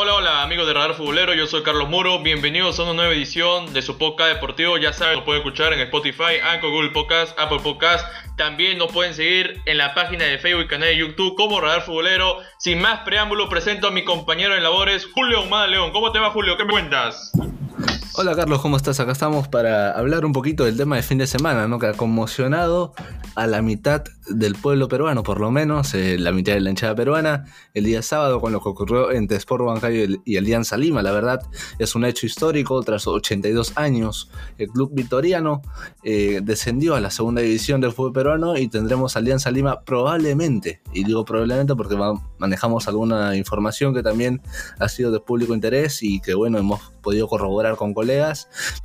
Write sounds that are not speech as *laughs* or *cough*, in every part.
Hola, hola amigos de Radar Futbolero, yo soy Carlos Muro, bienvenidos a una nueva edición de su podcast deportivo, ya saben, lo pueden escuchar en Spotify, Anchor, Google Podcast, Apple Podcast, también nos pueden seguir en la página de Facebook y canal de YouTube como Radar Futbolero. Sin más preámbulo, presento a mi compañero de labores, Julio Humada León. ¿Cómo te va Julio? ¿Qué me cuentas? Hola Carlos, ¿cómo estás? Acá estamos para hablar un poquito del tema de fin de semana, ¿no? Que ha conmocionado a la mitad del pueblo peruano, por lo menos, eh, la mitad de la hinchada peruana, el día sábado con lo que ocurrió entre Sport Bancayo y Alianza Lima. La verdad, es un hecho histórico. Tras 82 años, el club vitoriano eh, descendió a la segunda división del fútbol peruano y tendremos Alianza Lima probablemente, y digo probablemente porque manejamos alguna información que también ha sido de público interés y que, bueno, hemos podido corroborar con colegas,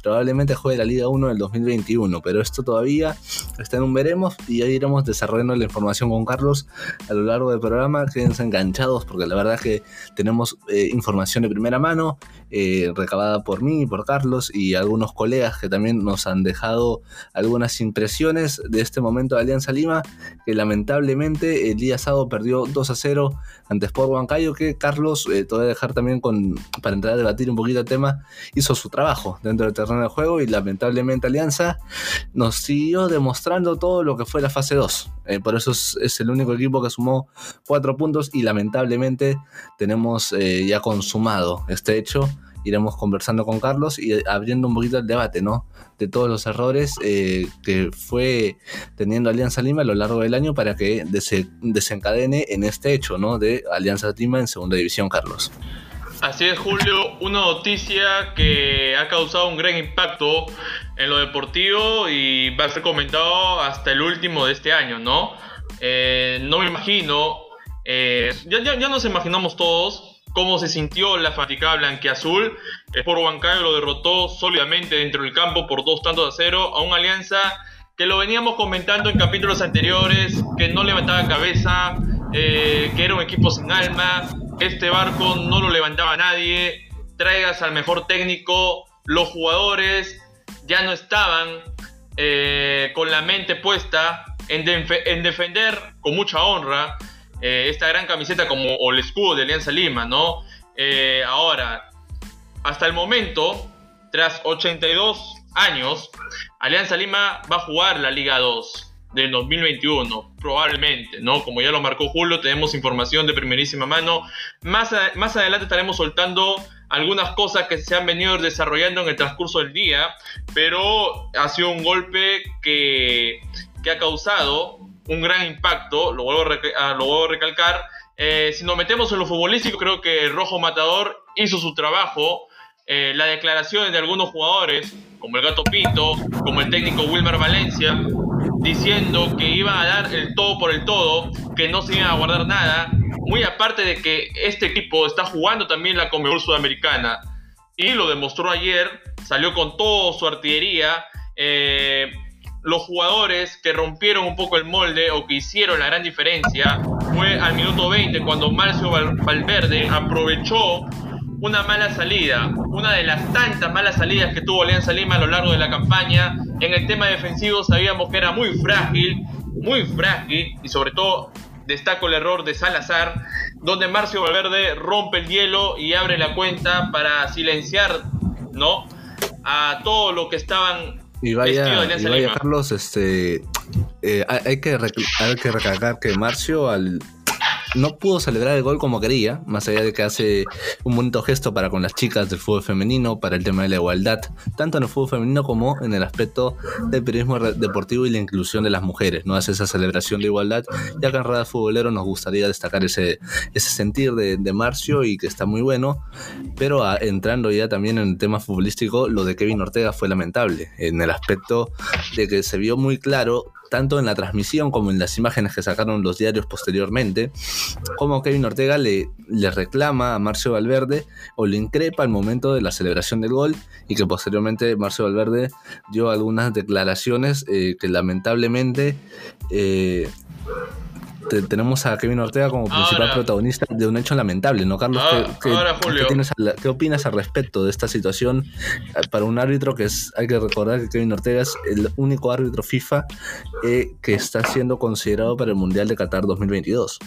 probablemente juegue la Liga 1 del 2021, pero esto todavía está en un veremos y ya iremos desarrollando la información con Carlos a lo largo del programa. Quédense enganchados porque la verdad es que tenemos eh, información de primera mano, eh, recabada por mí, por Carlos y algunos colegas que también nos han dejado algunas impresiones de este momento de Alianza Lima, que lamentablemente el día sábado perdió 2 a 0 ante Sport Huancayo, que Carlos, eh, te voy a dejar también con, para entrar a debatir un poquito el tema, hizo su trabajo dentro del terreno de juego y lamentablemente Alianza nos siguió demostrando todo lo que fue la fase 2. Eh, por eso es, el único equipo que sumó 4 puntos y lamentablemente tenemos eh, ya consumado este hecho. Iremos conversando con Carlos y abriendo un poquito el debate, ¿no? De todos los errores eh, que fue teniendo Alianza Lima a lo largo del año para que desencadene en este hecho, ¿no? De Alianza Lima en segunda división, Carlos. Así es, Julio, una noticia que ha causado un gran impacto en lo deportivo y va a ser comentado hasta el último de este año, ¿no? Eh, no me imagino, eh, ya, nos imaginamos todos cómo se sintió la fatiga blanqueazul. Sport Huancayo lo derrotó sólidamente dentro del campo por dos tantos a cero a una alianza que lo veníamos comentando en capítulos anteriores, que no levantaba cabeza, eh, que era un equipo sin alma, este barco no lo levantaba nadie, traigas al mejor técnico, los jugadores ya no estaban eh, con la mente puesta en, defender con mucha honra eh, esta gran camiseta como el escudo de Alianza Lima, ¿no? Eh, ahora, hasta el momento, tras 82 años, Alianza Lima va a jugar la Liga 2 del 2021, probablemente, ¿no? Como ya lo marcó Julio, tenemos información de primerísima mano. Más, más adelante estaremos soltando algunas cosas que se han venido desarrollando en el transcurso del día, pero ha sido un golpe que, que ha causado un gran impacto, lo vuelvo a, ah, lo a recalcar. Eh, si nos metemos en lo futbolístico, creo que Rojo Matador hizo su trabajo. Eh, las declaraciones de algunos jugadores, como el Gato Pinto, como el técnico Wilmer Valencia, diciendo que iban a dar el todo por el todo, que no se iban a guardar nada, muy aparte de que este equipo está jugando también la Conmebol Sudamericana y lo demostró ayer, salió con toda su artillería. Eh, los jugadores que rompieron un poco el molde o que hicieron la gran diferencia fue al minuto 20 cuando Marcio Valverde aprovechó una mala salida, una de las tantas malas salidas que tuvo Alianza Lima a lo largo de la campaña. En el tema defensivo sabíamos que era muy frágil, muy frágil y sobre todo destaco el error de Salazar, donde Marcio Valverde rompe el hielo y abre la cuenta para silenciar, ¿no? A todo lo que estaban y vaya, y vaya Carlos, este, eh, hay, que hay que recalcar que Marcio al no pudo celebrar el gol como quería, más allá de que hace un bonito gesto para con las chicas del fútbol femenino, para el tema de la igualdad, tanto en el fútbol femenino como en el aspecto del periodismo deportivo y la inclusión de las mujeres, ¿no? Hace esa celebración de igualdad, ya que en Radar Futbolero nos gustaría destacar ese, ese sentir de, de Marcio y que está muy bueno, pero entrando ya también en el tema futbolístico, lo de Kevin Ortega fue lamentable, en el aspecto de que se vio muy claro tanto en la transmisión como en las imágenes que sacaron los diarios posteriormente, como Kevin Ortega le, reclama a Marcio Valverde o le increpa al momento de la celebración del gol y que posteriormente Marcio Valverde dio algunas declaraciones eh, que lamentablemente eh, tenemos a Kevin Ortega como principal protagonista de un hecho lamentable, ¿no, Carlos? ¿Qué, opinas al respecto de esta situación eh, para un árbitro que es, hay que recordar que Kevin Ortega es el único árbitro FIFA eh, que está siendo considerado para el Mundial de Qatar 2022?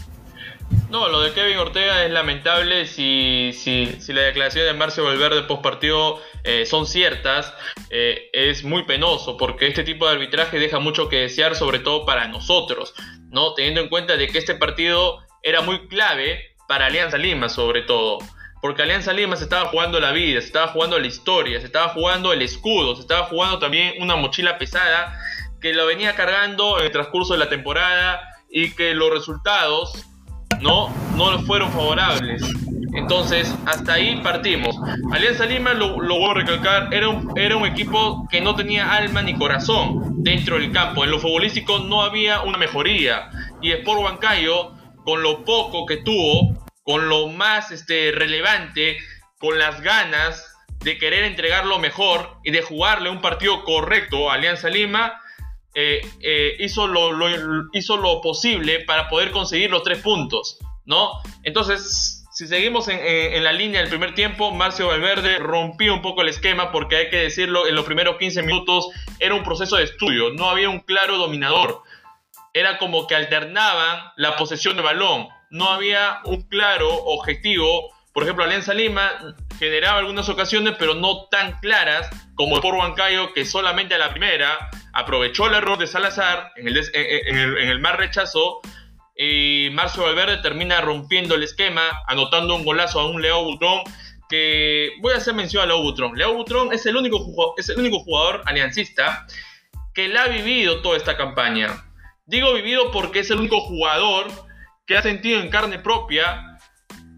No, lo de Kevin Ortega es lamentable si, si, si la declaración de Marcio Valverde post partido eh, son ciertas. Eh, es muy penoso porque este tipo de arbitraje deja mucho que desear, sobre todo para nosotros, ¿no? Teniendo en cuenta de que este partido era muy clave para Alianza Lima, sobre todo. Porque Alianza Lima se estaba jugando la vida, se estaba jugando la historia, se estaba jugando el escudo, se estaba jugando también una mochila pesada que lo venía cargando en el transcurso de la temporada y que los resultados no, no fueron favorables. Entonces, hasta ahí partimos. Alianza Lima, lo, voy a recalcar, era un, era un equipo que no tenía alma ni corazón dentro del campo. En lo futbolístico no había una mejoría. Y Sport Huancayo, con lo poco que tuvo, con lo más este, relevante, con las ganas de querer entregar lo mejor y de jugarle un partido correcto a Alianza Lima, eh, eh, hizo, lo, hizo lo posible para poder conseguir los tres puntos, ¿no? Entonces, si seguimos en, la línea del primer tiempo, Marcio Valverde rompió un poco el esquema porque hay que decirlo, en los primeros 15 minutos era un proceso de estudio, no había un claro dominador. Era como que alternaban la posesión de balón, no había un claro objetivo. Por ejemplo, Alianza Lima generaba algunas ocasiones, pero no tan claras como el por Huancayo, que solamente a la primera aprovechó el error de Salazar en el, en en el rechazo y Marcio Valverde termina rompiendo el esquema, anotando un golazo a un Leo Butrón que voy a hacer mención a Leo Butrón. Leo Butrón es el único jugador, es el único jugador aliancista que la ha vivido toda esta campaña. Digo vivido porque es el único jugador que ha sentido en carne propia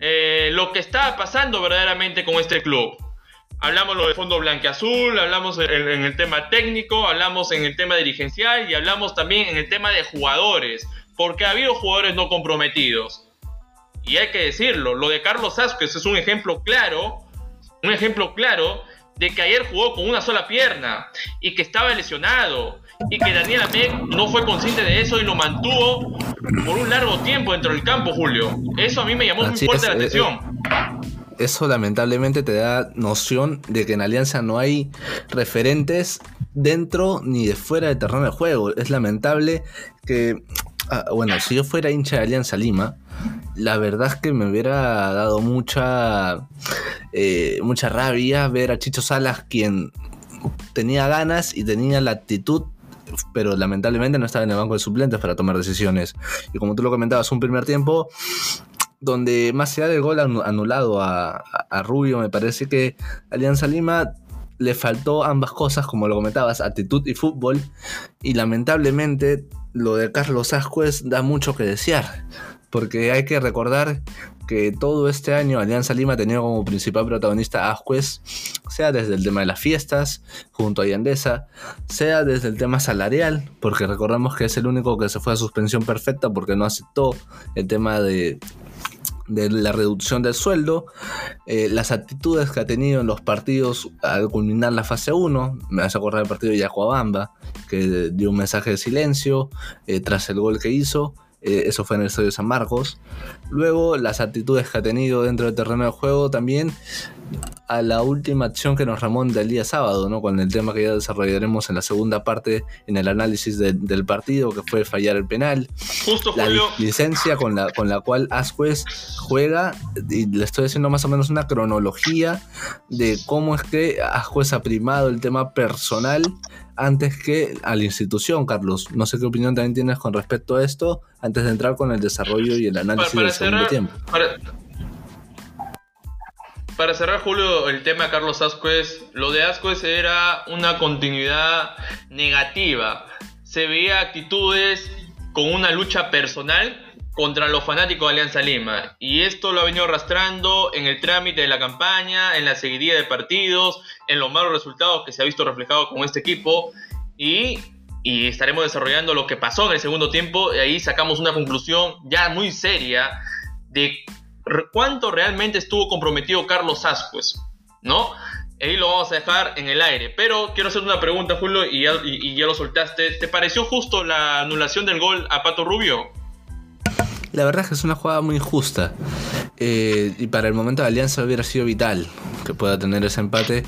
eh, lo que está pasando verdaderamente con este club. Hablamos lo de fondo blanqueazul, hablamos en, en, el tema técnico, hablamos en el tema dirigencial y hablamos también en el tema de jugadores, porque ha habido jugadores no comprometidos. Y hay que decirlo, lo de Carlos Asquez es un ejemplo claro, un ejemplo claro de que ayer jugó con una sola pierna y que estaba lesionado y que Daniel Amec no fue consciente de eso y lo mantuvo por un largo tiempo dentro del campo, Julio. Eso a mí me llamó muy fuerte la eh, atención. Eh, eso lamentablemente te da noción de que en Alianza no hay referentes dentro ni de fuera del terreno de juego. Es lamentable que, ah, bueno, si yo fuera hincha de Alianza Lima, la verdad es que me hubiera dado mucha, eh, mucha rabia ver a Chicho Salas, quien tenía ganas y tenía la actitud pero lamentablemente no estaba en el banco de suplentes para tomar decisiones. Y como tú lo comentabas, un primer tiempo donde más allá del gol anulado a, Rubio, me parece que Alianza Lima le faltó ambas cosas, como lo comentabas, actitud y fútbol. Y lamentablemente lo de Carlos Ascuez da mucho que desear. Porque hay que recordar que todo este año Alianza Lima ha tenido como principal protagonista a Ascuez, sea desde el tema de las fiestas, junto a Yandesa, sea desde el tema salarial, porque recordamos que es el único que se fue a suspensión perfecta porque no aceptó el tema de de la reducción del sueldo, eh, las actitudes que ha tenido en los partidos al culminar la fase 1, me hace acordar el partido de Yacuabamba, que dio un mensaje de silencio eh, tras el gol que hizo, eh, eso fue en el estadio San Marcos. Luego, las actitudes que ha tenido dentro del terreno de juego también a la última acción que nos remonta el día sábado, ¿no? Con el tema que ya desarrollaremos en la segunda parte en el análisis del partido, que fue fallar el penal. Justo, la licencia con la, con la cual Asquez juega, y le estoy haciendo más o menos una cronología de cómo es que Asquez ha primado el tema personal antes que a la institución, Carlos. No sé qué opinión también tienes con respecto a esto, antes de entrar con el desarrollo y el análisis del segundo tiempo. Para, cerrar, Julio, el tema de Carlos Ascuez, lo de Ascuez era una continuidad negativa. Se veía actitudes con una lucha personal contra los fanáticos de Alianza Lima. Y esto lo ha venido arrastrando en el trámite de la campaña, en la seguidilla de partidos, en los malos resultados que se ha visto reflejado con este equipo. Y, y estaremos desarrollando lo que pasó en el segundo tiempo. Y ahí sacamos una conclusión ya muy seria de cuánto realmente estuvo comprometido Carlos Ascuez, ¿no? Ahí lo vamos a dejar en el aire. Pero quiero hacer una pregunta, Julio, y y ya lo soltaste. ¿Te pareció justo la anulación del gol a Pato Rubio? La verdad es que es una jugada muy injusta. Eh, y para el momento de Alianza hubiera sido vital que pueda tener ese empate.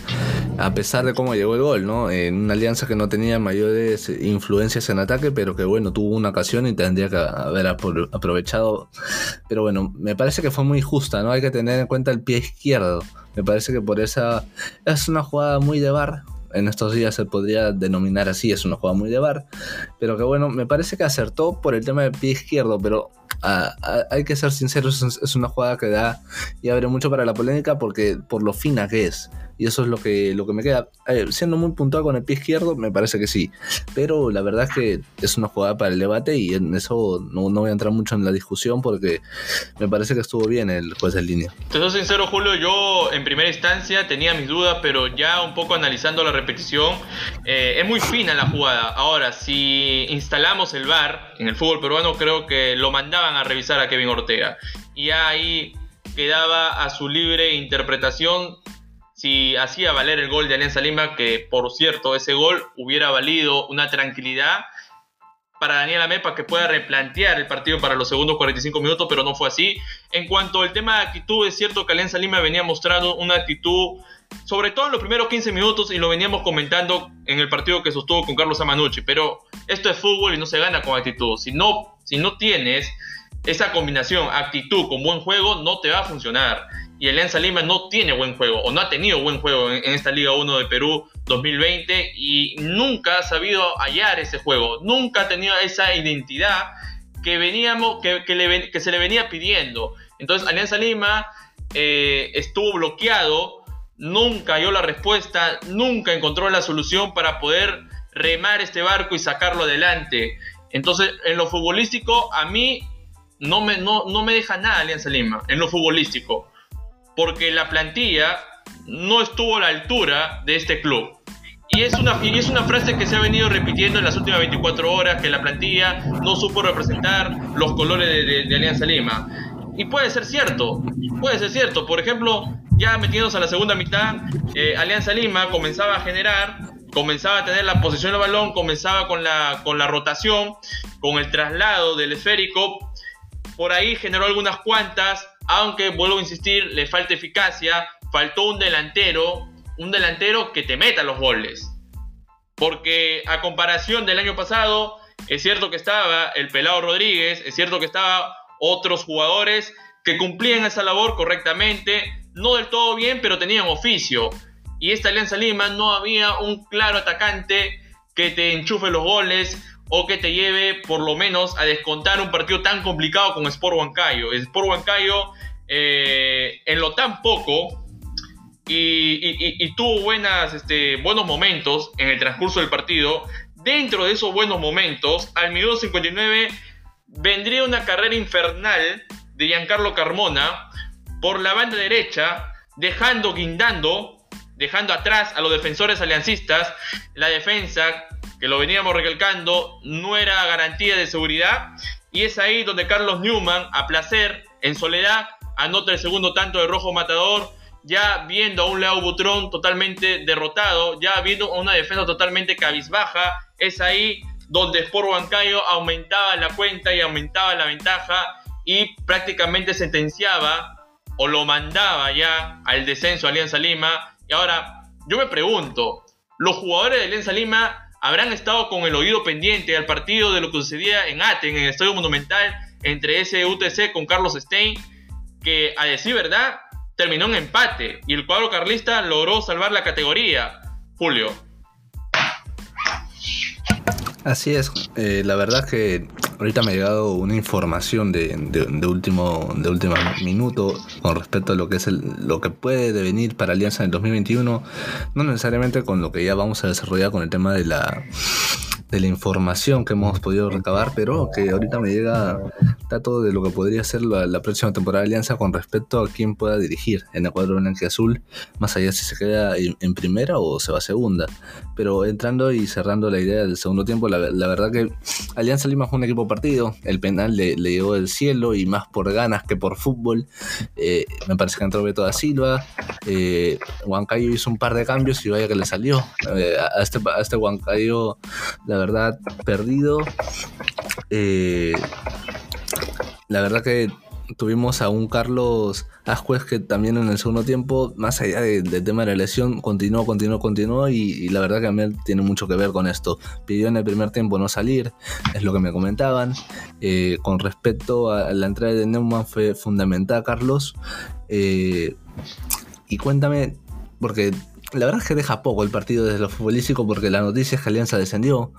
a pesar de cómo llegó el gol, ¿no? En una alianza que no tenía mayores influencias en ataque, pero que bueno, tuvo una ocasión y tendría que haber aprovechado. Pero bueno, me parece que fue muy justa, ¿no? Hay que tener en cuenta el pie izquierdo. Me parece que por esa es una jugada muy de bar, en estos días se podría denominar así, es una jugada muy de bar, pero que bueno, me parece que acertó por el tema del pie izquierdo, pero hay que ser sinceros, es una jugada que da y abre mucho para la polémica porque por lo fina que es. Y eso es lo que, lo que me queda. Eh, siendo muy puntual con el pie izquierdo, me parece que sí. Pero la verdad es que es una jugada para el debate y en eso no, voy a entrar mucho en la discusión porque me parece que estuvo bien el juez de línea. Te soy sincero, Julio, yo en primera instancia tenía mis dudas, pero ya un poco analizando la repetición, eh, es muy fina la jugada. Ahora, si instalamos el VAR en el fútbol peruano, creo que lo mandaban a revisar a Kevin Ortega. Y ahí quedaba a su libre interpretación si hacía valer el gol de Alianza Lima, que por cierto, ese gol hubiera valido una tranquilidad para Daniel Amepa que pueda replantear el partido para los segundos 45 minutos, pero no fue así. En cuanto al tema de actitud, es cierto que Alianza Lima venía mostrando una actitud, sobre todo en los primeros 15 minutos, y lo veníamos comentando en el partido que sostuvo con Carlos Amanucci, pero esto es fútbol y no se gana con actitud. Si no, si no tienes esa combinación actitud con buen juego, no te va a funcionar y Alianza Lima no tiene buen juego o no ha tenido buen juego en, esta Liga 1 de Perú 2020 y nunca ha sabido hallar ese juego, nunca ha tenido esa identidad que veníamos que, que, se le venía pidiendo. Entonces Alianza Lima eh, estuvo bloqueado, nunca halló la respuesta, nunca encontró la solución para poder remar este barco y sacarlo adelante. Entonces, en lo futbolístico, a mí no me, no, no me deja nada Alianza Lima, en lo futbolístico porque la plantilla no estuvo a la altura de este club. Y es, una, es una frase que se ha venido repitiendo en las últimas 24 horas, que la plantilla no supo representar los colores de, Alianza Lima. Y puede ser cierto, puede ser cierto. Por ejemplo, ya metiéndose a la segunda mitad, eh, Alianza Lima comenzaba a generar, comenzaba a tener la posición del balón, comenzaba con la, con la rotación, con el traslado del esférico. Por ahí generó algunas cuantas, aunque vuelvo a insistir, le falta eficacia, faltó un delantero, un delantero que te meta los goles. Porque a comparación del año pasado, es cierto que estaba el Pelado Rodríguez, es cierto que estaba otros jugadores que cumplían esa labor correctamente, no del todo bien, pero tenían oficio. Y esta Alianza Lima no había un claro atacante que te enchufe los goles, o que te lleve por lo menos a descontar un partido tan complicado como Sport Huancayo. Sport Huancayo eh, en lo tan poco y, tuvo buenas, este, buenos momentos en el transcurso del partido. Dentro de esos buenos momentos, al minuto 59 vendría una carrera infernal de Giancarlo Carmona por la banda derecha, dejando guindando, dejando atrás a los defensores aliancistas. La defensa que lo veníamos recalcando, no era garantía de seguridad. Y es ahí donde Carlos Newman, a placer, en soledad, anota el segundo tanto de Rojo Matador, ya viendo a un Leo Butrón totalmente derrotado, ya viendo a una defensa totalmente cabizbaja. Es ahí donde Sport Huancayo aumentaba la cuenta y aumentaba la ventaja y prácticamente sentenciaba o lo mandaba ya al descenso Alianza Lima. Y ahora, yo me pregunto, ¿los jugadores de Alianza Lima habrán estado con el oído pendiente al partido de lo que sucedía en Aten, en el Estadio Monumental, entre ese UTC con Carlos Stein, que a decir verdad terminó en empate y el cuadro carlista logró salvar la categoría. Julio. Así es, eh, la verdad que ahorita me ha llegado una información de, último de último minuto con respecto a lo que es lo que puede devenir para Alianza en el 2021, no necesariamente con lo que ya vamos a desarrollar con el tema de la de la información que hemos podido recabar, pero que ahorita me llega dato de lo que podría ser la, próxima temporada de Alianza con respecto a quién pueda dirigir en el cuadro blanco y azul, más allá si se queda en, primera o se va a segunda. Pero entrando y cerrando la idea del segundo tiempo, la, verdad que Alianza Lima fue un equipo partido, el penal le, llegó del cielo y más por ganas que por fútbol. Eh, me parece que entró Beto da Silva, eh, Huancayo hizo un par de cambios y vaya que le salió. Eh, a, este, a este Huancayo, la verdad, perdido. Eh, la verdad que tuvimos a un Carlos Ascuez que también en el segundo tiempo, más allá del tema de la lesión, continuó, continuó, continuó y, la verdad que a mí tiene mucho que ver con esto. Pidió en el primer tiempo no salir, es lo que me comentaban. Eh, con respecto a la entrada de Neumann fue fundamental, Carlos. Eh, y cuéntame, porque la verdad es que deja poco el partido desde lo futbolístico porque la noticia es que Alianza descendió.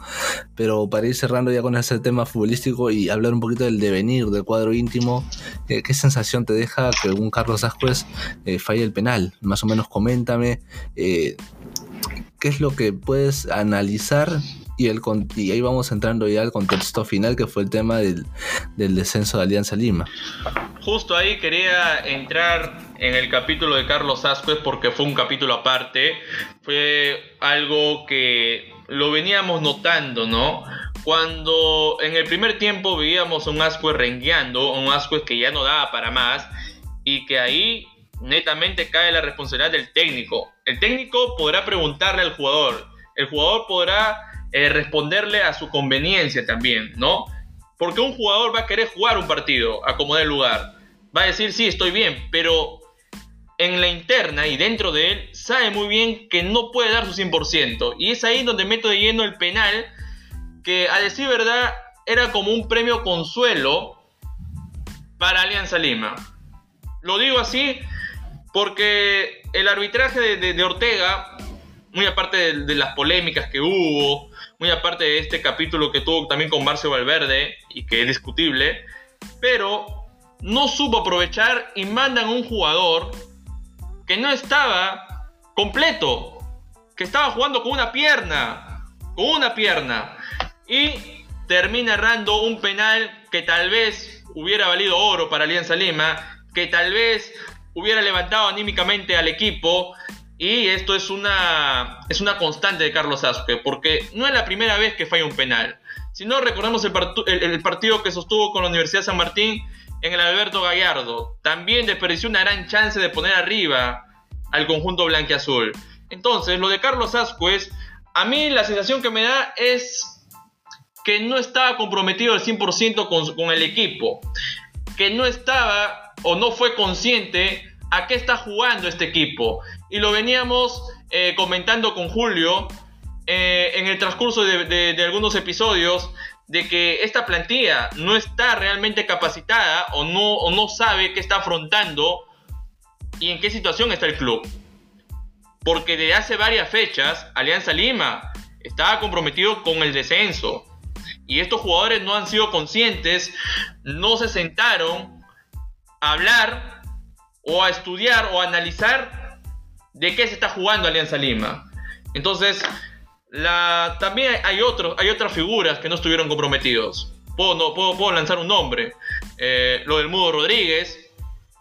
Pero para ir cerrando ya con ese tema futbolístico y hablar un poquito del devenir del cuadro íntimo, eh, ¿qué sensación te deja que un Carlos Ascuez eh, falle el penal? Más o menos coméntame. Eh, ¿Qué es lo que puedes analizar y, el, y ahí vamos entrando ya al contexto final que fue el tema del, del descenso de Alianza Lima. Justo ahí quería entrar en el capítulo de Carlos Ascuez porque fue un capítulo aparte. Fue algo que lo veníamos notando, ¿no? Cuando en el primer tiempo veíamos un Ascuez rengueando, un Ascuez que ya no daba para más y que ahí netamente cae la responsabilidad del técnico. El técnico podrá preguntarle al jugador, el jugador podrá eh, responderle a su conveniencia también, ¿no? Porque un jugador va a querer jugar un partido a como dé lugar. Va a decir, sí, estoy bien, pero en la interna y dentro de él sabe muy bien que no puede dar su 100%. Y es ahí donde meto de lleno el penal, que a decir verdad era como un premio consuelo para Alianza Lima. Lo digo así porque el arbitraje de, Ortega, muy aparte de, las polémicas que hubo, muy aparte de este capítulo que tuvo también con Marcio Valverde y que es discutible, pero no supo aprovechar y mandan un jugador que no estaba completo, que estaba jugando con una pierna, con una pierna, y termina errando un penal que tal vez hubiera valido oro para Alianza Lima, que tal vez hubiera levantado anímicamente al equipo y esto es una, es una constante de Carlos Asque, porque no es la primera vez que falla un penal. Si no, recordemos el, el, partido que sostuvo con la Universidad San Martín en el Alberto Gallardo. También desperdició una gran chance de poner arriba al conjunto blanqueazul. Entonces, lo de Carlos Ascuez, a mí la sensación que me da es que no estaba comprometido al 100% con, con el equipo. Que no estaba o no fue consciente a qué está jugando este equipo. Y lo veníamos eh, comentando con Julio eh, en el transcurso de, algunos episodios de que esta plantilla no está realmente capacitada o no, o no sabe qué está afrontando y en qué situación está el club. Porque desde hace varias fechas Alianza Lima estaba comprometido con el descenso. Y estos jugadores no han sido conscientes, no se sentaron a hablar o a estudiar o a analizar de qué se está jugando Alianza Lima. Entonces, también hay, hay otras figuras que no estuvieron comprometidos. Puedo, no, puedo, puedo lanzar un nombre. Eh, lo del Mudo Rodríguez.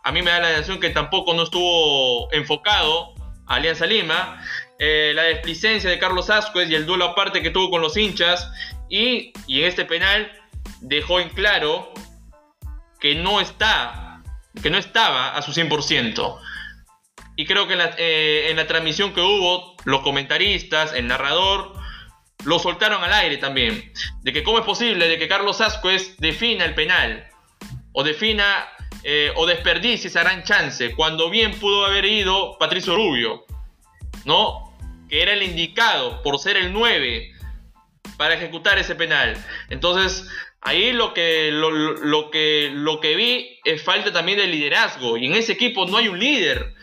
A mí me da la sensación que tampoco no estuvo enfocado a Alianza Lima. Eh, la desplicencia de Carlos Ascuez y el duelo aparte que tuvo con los hinchas. Y, y en este penal dejó en claro que no está que no estaba a su 100%. Y creo que eh, en la, transmisión que hubo, los comentaristas, el narrador, lo soltaron al aire también. De que cómo es posible de que Carlos Ascuez defina el penal. O defina eh, o desperdicie esa gran chance. Cuando bien pudo haber ido Patricio Rubio. ¿No? Que era el indicado por ser el 9 para ejecutar ese penal. Entonces, Ahí lo que, lo, que, lo que vi es falta también de liderazgo. Y en ese equipo no hay un líder.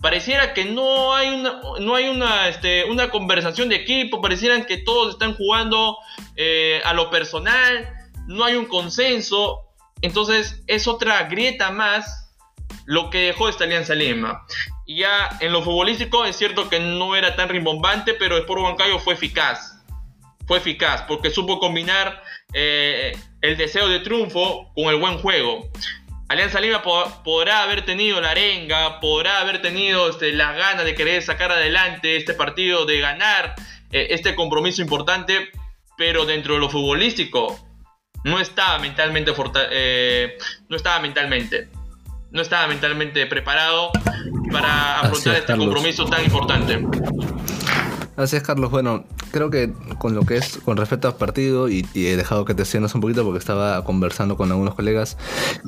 Pareciera que no hay una, no hay una, este, una conversación de equipo. Parecieran que todos están jugando eh, a lo personal. No hay un consenso. Entonces es otra grieta más lo que dejó esta Alianza Lima. Y ya en lo futbolístico es cierto que no era tan rimbombante, pero el Sport Bancayo fue eficaz. Fue eficaz porque supo combinar eh, el deseo de triunfo con el buen juego. Alianza Lima podrá haber tenido la arenga, podrá haber tenido este, las ganas de querer sacar adelante este partido, de ganar eh, este compromiso importante, pero dentro de lo futbolístico no estaba mentalmente, eh, no estaba mentalmente, no estaba mentalmente preparado para afrontar este compromiso tan importante. Así es, Carlos. Bueno, creo que con lo que es con respecto al partido, y, he dejado que te extiendas un poquito porque estaba conversando con algunos colegas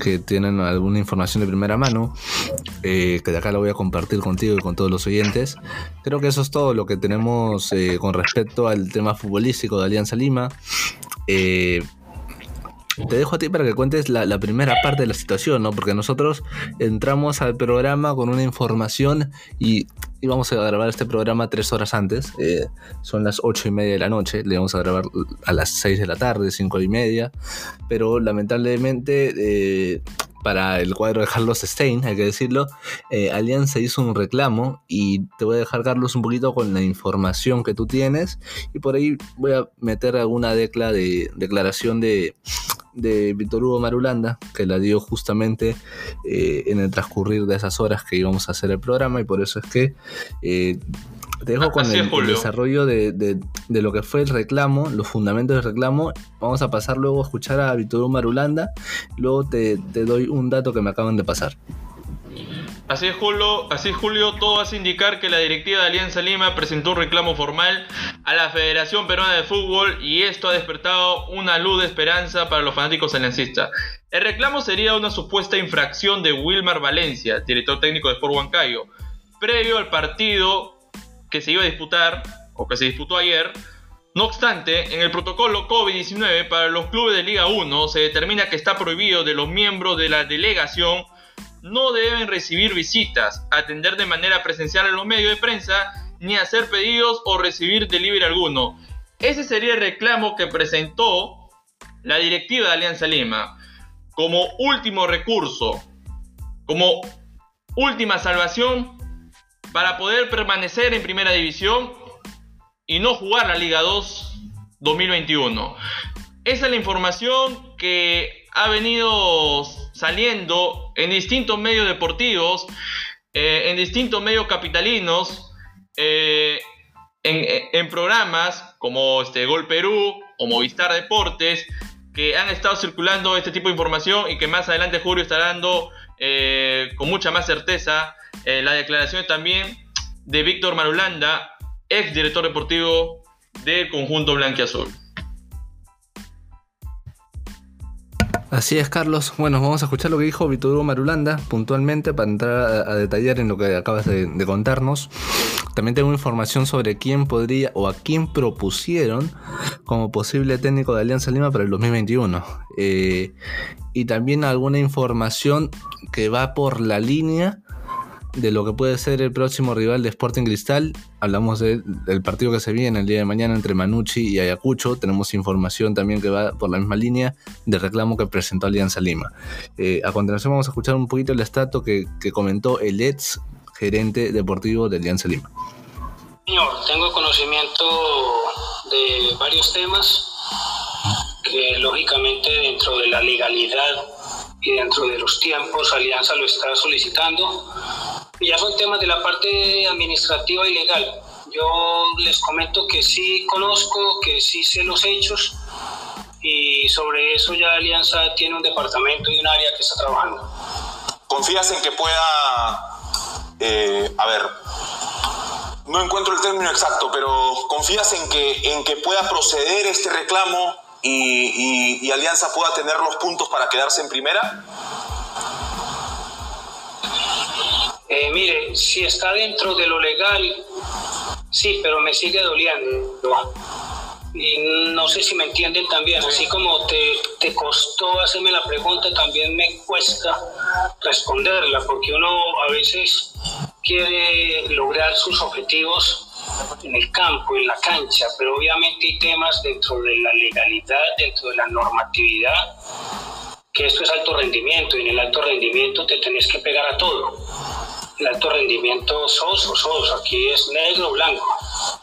que tienen alguna información de primera mano, eh, que de acá lo voy a compartir contigo y con todos los oyentes. Creo que eso es todo lo que tenemos eh, con respecto al tema futbolístico de Alianza Lima. Eh, te dejo a ti para que cuentes la, primera parte de la situación, ¿no? Porque nosotros entramos al programa con una información y íbamos a grabar este programa tres horas antes. Eh, son las ocho y media de la noche. Le vamos a grabar a las seis de la tarde, cinco y media. Pero lamentablemente eh, para el cuadro de Carlos Stein, hay que decirlo, eh, Alianza hizo un reclamo y te voy a dejar, Carlos, un poquito con la información que tú tienes. Y por ahí voy a meter alguna decla de, declaración de, de Víctor Hugo Marulanda, que la dio justamente eh, en el transcurrir de esas horas que íbamos a hacer el programa. Y por eso es que eh, te dejo con el, desarrollo de, lo que fue el reclamo, los fundamentos del reclamo. Vamos a pasar luego a escuchar a Víctor Marulanda, luego te, te doy un dato que me acaban de pasar. Así es, Julio, así Julio, todo hace indicar que la directiva de Alianza Lima presentó un reclamo formal a la Federación Peruana de Fútbol y esto ha despertado una luz de esperanza para los fanáticos aliancistas. El reclamo sería una supuesta infracción de Wilmar Valencia, director técnico de Sport Huancayo, previo al partido que se iba a disputar, o que se disputó ayer. No obstante, en el protocolo COVID-19 para los clubes de Liga 1 se determina que está prohibido de los miembros de la delegación no deben recibir visitas, atender de manera presencial a los medios de prensa, ni hacer pedidos o recibir delivery alguno. Ese sería el reclamo que presentó la directiva de Alianza Lima como último recurso, como última salvación para poder permanecer en primera división y no jugar la Liga 2 2021. Esa es la información que ha venido saliendo en distintos medios deportivos, eh, en distintos medios capitalinos, eh, en, programas como este Gol Perú o Movistar Deportes, que han estado circulando este tipo de información y que más adelante Julio estará dando eh, con mucha más certeza la declaración también de Víctor Marulanda, ex director deportivo del conjunto Blanquiazul. Así es, Carlos. Bueno, vamos a escuchar lo que dijo Víctor Marulanda puntualmente para entrar a, detallar en lo que acabas de, contarnos. También tengo información sobre quién podría o a quién propusieron como posible técnico de Alianza Lima para el 2021. Eh, y también alguna información que va por la línea de lo que puede ser el próximo rival de Sporting Cristal. Hablamos del partido que se viene el día de mañana entre Manucci y Ayacucho. Tenemos información también que va por la misma línea del reclamo que presentó Alianza Lima. Eh, a continuación vamos a escuchar un poquito el estatus que, que comentó el ex gerente deportivo de Alianza Lima. Señor, tengo conocimiento de varios temas que lógicamente dentro de la legalidad y dentro de los tiempos Alianza lo está solicitando ya son temas de la parte administrativa y legal. Yo les comento que sí conozco, que sí sé los hechos y sobre eso ya Alianza tiene un departamento y un área que está trabajando. ¿Confías en que pueda, eh, a ver, no encuentro el término exacto, pero confías en que, en que pueda proceder este reclamo y, y Alianza pueda tener los puntos para quedarse en primera? Eh, mire, si está dentro de lo legal, sí, pero me sigue doliendo. Y no sé si me entienden también, así como te, te costó hacerme la pregunta, también me cuesta responderla, porque uno a veces quiere lograr sus objetivos en el campo, en la cancha, pero obviamente hay temas dentro de la legalidad, dentro de la normatividad, que esto es alto rendimiento y en el alto rendimiento te tenés que pegar a todo el alto rendimiento sos o sos, aquí es negro o blanco.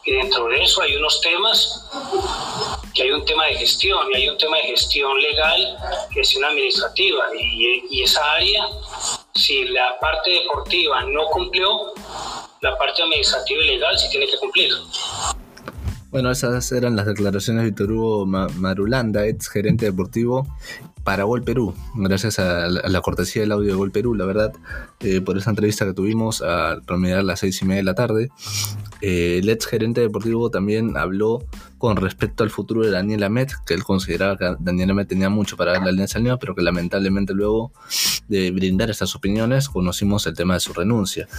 Y dentro de eso hay unos temas, que hay un tema de gestión, y hay un tema de gestión legal, gestión administrativa, y, esa área, si la parte deportiva no cumplió, la parte administrativa y legal sí tiene que cumplir. Bueno, esas eran las declaraciones de Víctor Hugo Marulanda, ex gerente deportivo para Gol Perú. Gracias a la, cortesía del audio de Gol Perú, la verdad, eh, por esa entrevista que tuvimos a las seis y media de la tarde. Eh, el ex gerente deportivo también habló con respecto al futuro de Daniel Amet, que él consideraba que Daniel Amet tenía mucho para dar la Alianza Lima, pero que lamentablemente luego de brindar estas opiniones conocimos el tema de su renuncia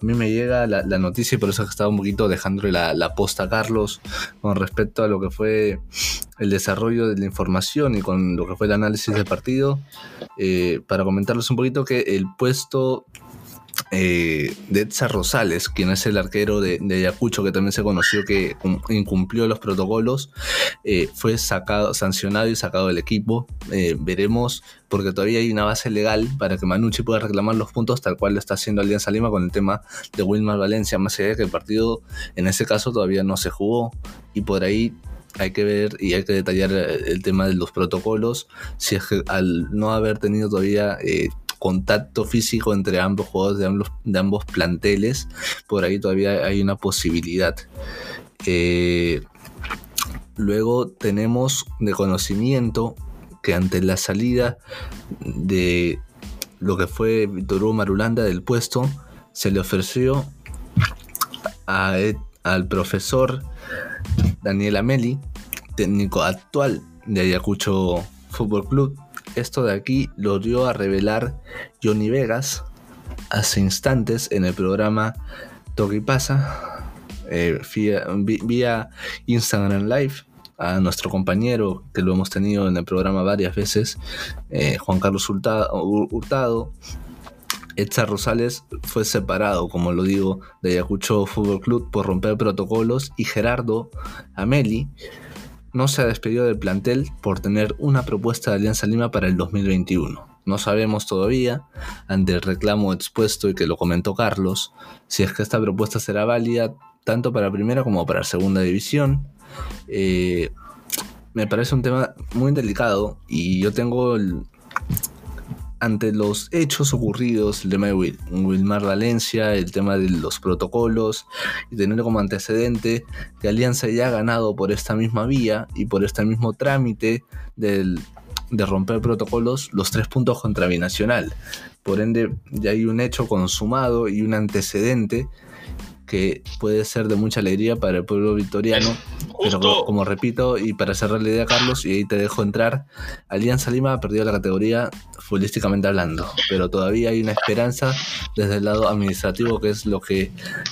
a mí me llega la, noticia y por eso estaba un poquito dejándole la, posta a Carlos con respecto a lo que fue el desarrollo de la información y con lo que fue el análisis del partido, eh, para comentarles un poquito que el puesto eh, de Edsa Rosales, quien es el arquero de, Ayacucho, que también se conoció que incumplió los protocolos, eh, fue sacado, sancionado y sacado del equipo. Eh, veremos, porque todavía hay una base legal para que Manucci pueda reclamar los puntos, tal cual lo está haciendo Alianza Lima con el tema de Wilmar Valencia, más allá de que el partido en ese caso todavía no se jugó y por ahí hay que ver y hay que detallar el tema de los protocolos. Si es que al no haber tenido todavía contacto físico entre ambos jugadores de ambos, planteles, por ahí todavía hay una posibilidad. Eh, luego tenemos de conocimiento que ante la salida de lo que fue Víctor Hugo Marulanda del puesto, se le ofreció al profesor Daniel Ameli, técnico actual de Ayacucho Fútbol Club, esto de aquí lo dio a revelar Johnny Vegas hace instantes en el programa Toque y Pasa eh, vía, Instagram Live a nuestro compañero que lo hemos tenido en el programa varias veces, eh, Juan Carlos Hurtado, Hurtado. Rosales fue separado, como lo digo, de Ayacucho Fútbol Club por romper protocolos y Gerardo Ameli no se ha despedido del plantel por tener una propuesta de Alianza Lima para el 2021. No sabemos todavía, ante el reclamo expuesto y que lo comentó Carlos, si es que esta propuesta será válida tanto para primera como para segunda división. Eh, me parece un tema muy delicado y yo tengo el, ante los hechos ocurridos, el tema de Wilmar Valencia, el tema de los protocolos, y tener como antecedente que Alianza ya ha ganado por esta misma vía y por este mismo trámite de romper protocolos los tres puntos contra Binacional. Por ende, ya hay un hecho consumado y un antecedente que puede ser de mucha alegría para el pueblo victoriano. Pero como, repito, y para cerrar la idea, Carlos, y ahí te dejo entrar, Alianza Lima ha perdido la categoría futbolísticamente hablando, pero todavía hay una esperanza desde el lado administrativo, que es lo que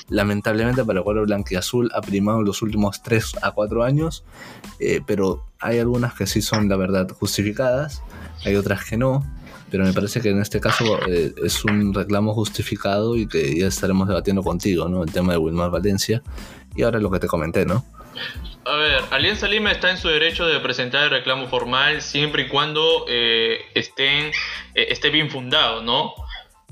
lamentablemente para el cuadro blanquiazul ha primado en los últimos 3 a 4 años, eh, pero hay algunas que sí son, la verdad, justificadas, hay otras que no pero me parece que en este caso eh, es un reclamo justificado y que ya estaremos debatiendo contigo, ¿no? El tema de Wilmar Valencia y ahora lo que te comenté, ¿no? A ver, Alianza Lima está en su derecho de presentar el reclamo formal siempre y cuando eh, estén, eh, esté bien fundado, ¿no?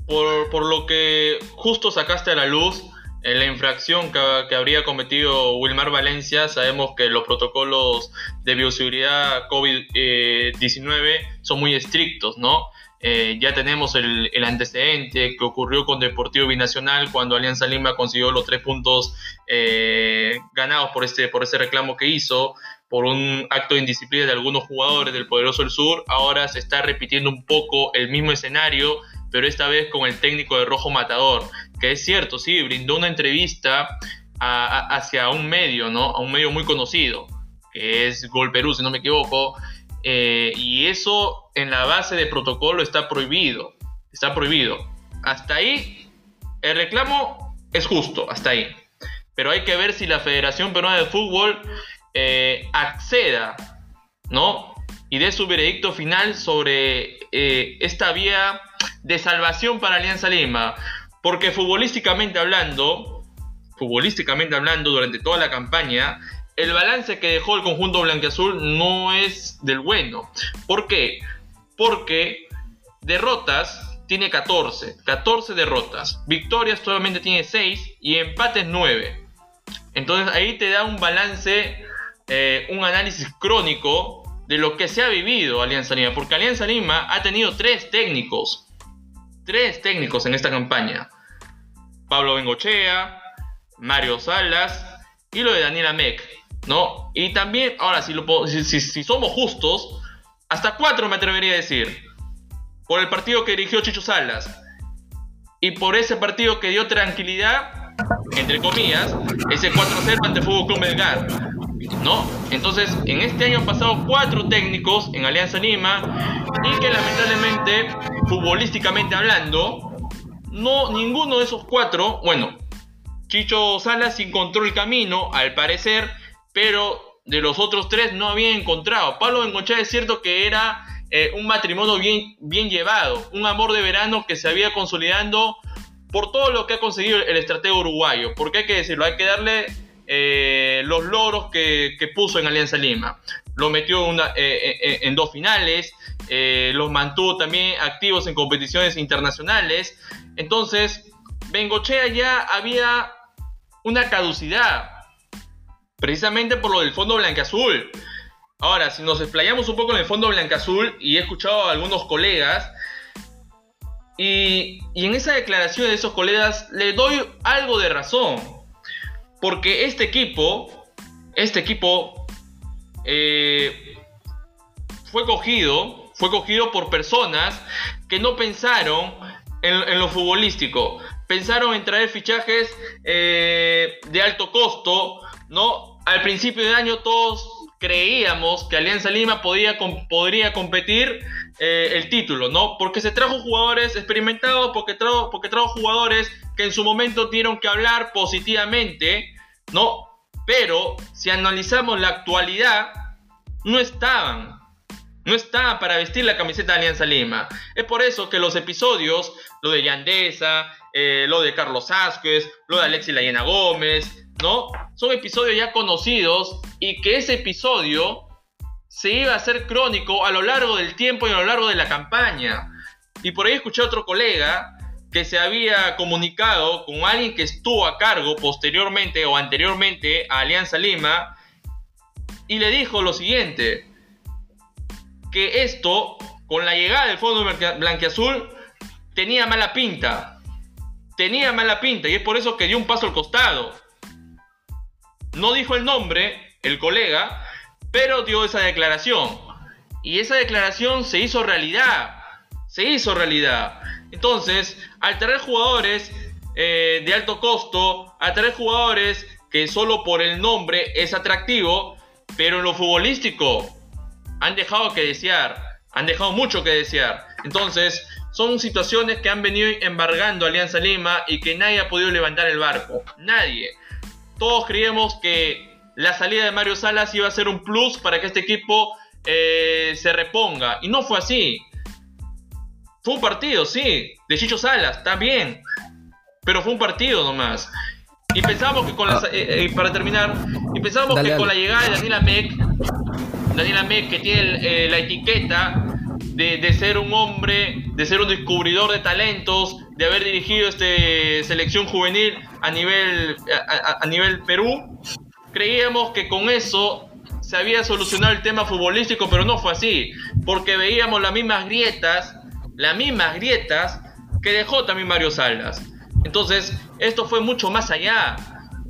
Por, por, lo que justo sacaste a la luz en la infracción que, que, habría cometido Wilmar Valencia, sabemos que los protocolos de bioseguridad COVID-19 son muy estrictos, ¿no? Eh, ya tenemos el, antecedente que ocurrió con Deportivo Binacional cuando Alianza Lima consiguió los tres puntos eh, ganados por este, por ese reclamo que hizo, por un acto de indisciplina de algunos jugadores del Poderoso del Sur. Ahora se está repitiendo un poco el mismo escenario, pero esta vez con el técnico de Rojo Matador, que es cierto, sí, brindó una entrevista hacia un medio, ¿no? A un medio muy conocido, que es Gol Perú, si no me equivoco eh, y eso en la base de protocolo está prohibido. Está prohibido. Hasta ahí, el reclamo es justo, hasta ahí. Pero hay que ver si la Federación Peruana de Fútbol eh, acceda, ¿no? Y dé su veredicto final sobre eh, esta vía de salvación para Alianza Lima. Porque futbolísticamente hablando, futbolísticamente hablando, durante toda la campaña, el balance que dejó el conjunto blanqueazul no es del bueno. ¿Por qué? Porque derrotas tiene 14, 14 derrotas. Victorias solamente tiene 6 y empates 9. Entonces ahí te da un balance, eh, un análisis crónico de lo que se ha vivido Alianza Lima. Porque Alianza Lima ha tenido tres técnicos. Tres técnicos en esta campaña. Pablo Bengochea, Mario Salas y lo de Daniela Meck ¿no? Y también, ahora, si, lo, si, somos justos, hasta cuatro me atrevería a decir. Por el partido que dirigió Chicho Salas. Y por ese partido que dio tranquilidad, entre comillas, ese 4-0 ante Fútbol Club Melgar. ¿No? Entonces, en este año han pasado cuatro técnicos en Alianza Lima y que lamentablemente, futbolísticamente hablando, no, ninguno de esos cuatro, bueno, Chicho Salas encontró el camino, al parecer, pero de los otros tres no había encontrado. Pablo Bengochea es cierto que era eh, un matrimonio bien, bien llevado, un amor de verano que se había consolidando por todo lo que ha conseguido el estratego uruguayo, porque hay que decirlo, hay que darle eh, los logros que, puso en Alianza Lima. Lo metió una, eh, en dos finales, los mantuvo también activos en competiciones internacionales. Entonces, Bengochea ya había una caducidad, precisamente por lo del fondo blanca-azul. Ahora, si nos explayamos un poco en el fondo blanca-azul, y he escuchado a algunos colegas, y, en esa declaración de esos colegas le doy algo de razón. Porque este equipo, este equipo eh, fue cogido, fue cogido por personas que no pensaron en, lo futbolístico. Pensaron en traer fichajes eh, de alto costo, ¿no? Al principio de año todos creíamos que Alianza Lima podía, podría competir eh, el título, ¿no? Porque se trajo jugadores experimentados, porque trajo, porque trajo jugadores que en su momento dieron que hablar positivamente, ¿no? Pero si analizamos la actualidad, no estaban no está para vestir la camiseta de Alianza Lima. Es por eso que los episodios, lo de Yandesa, eh, lo de Carlos Asquez, lo de Alexis Layena Gómez, ¿no? Son episodios ya conocidos y que ese episodio se iba a hacer crónico a lo largo del tiempo y a lo largo de la campaña. Y por ahí escuché a otro colega que se había comunicado con alguien que estuvo a cargo posteriormente o anteriormente a Alianza Lima y le dijo lo siguiente, que esto, con la llegada del Fondo Blanquiazul, tenía mala pinta. Tenía mala pinta y es por eso que dio un paso al costado. No dijo el nombre, el colega, pero dio esa declaración. Y esa declaración se hizo realidad. Se hizo realidad. Entonces, al traer jugadores eh, de alto costo, al traer jugadores que solo por el nombre es atractivo, pero en lo futbolístico han dejado que desear, han dejado mucho que desear. Entonces, son situaciones que han venido embargando a Alianza Lima y que nadie ha podido levantar el barco. Nadie. Todos creíamos que la salida de Mario Salas iba a ser un plus para que este equipo eh, se reponga. Y no fue así. Fue un partido, sí, de Chicho Salas, también. Pero fue un partido nomás. Y pensamos que con la, ah. eh, eh, para terminar, y pensamos que con la llegada de Daniela Meck Daniel Meck, que tiene la etiqueta de, ser un hombre, de ser un descubridor de talentos, de haber dirigido este selección juvenil a nivel, a, nivel Perú, creíamos que con eso se había solucionado el tema futbolístico, pero no fue así, porque veíamos las mismas grietas, las mismas grietas que dejó también Mario Salas. Entonces, esto fue mucho más allá.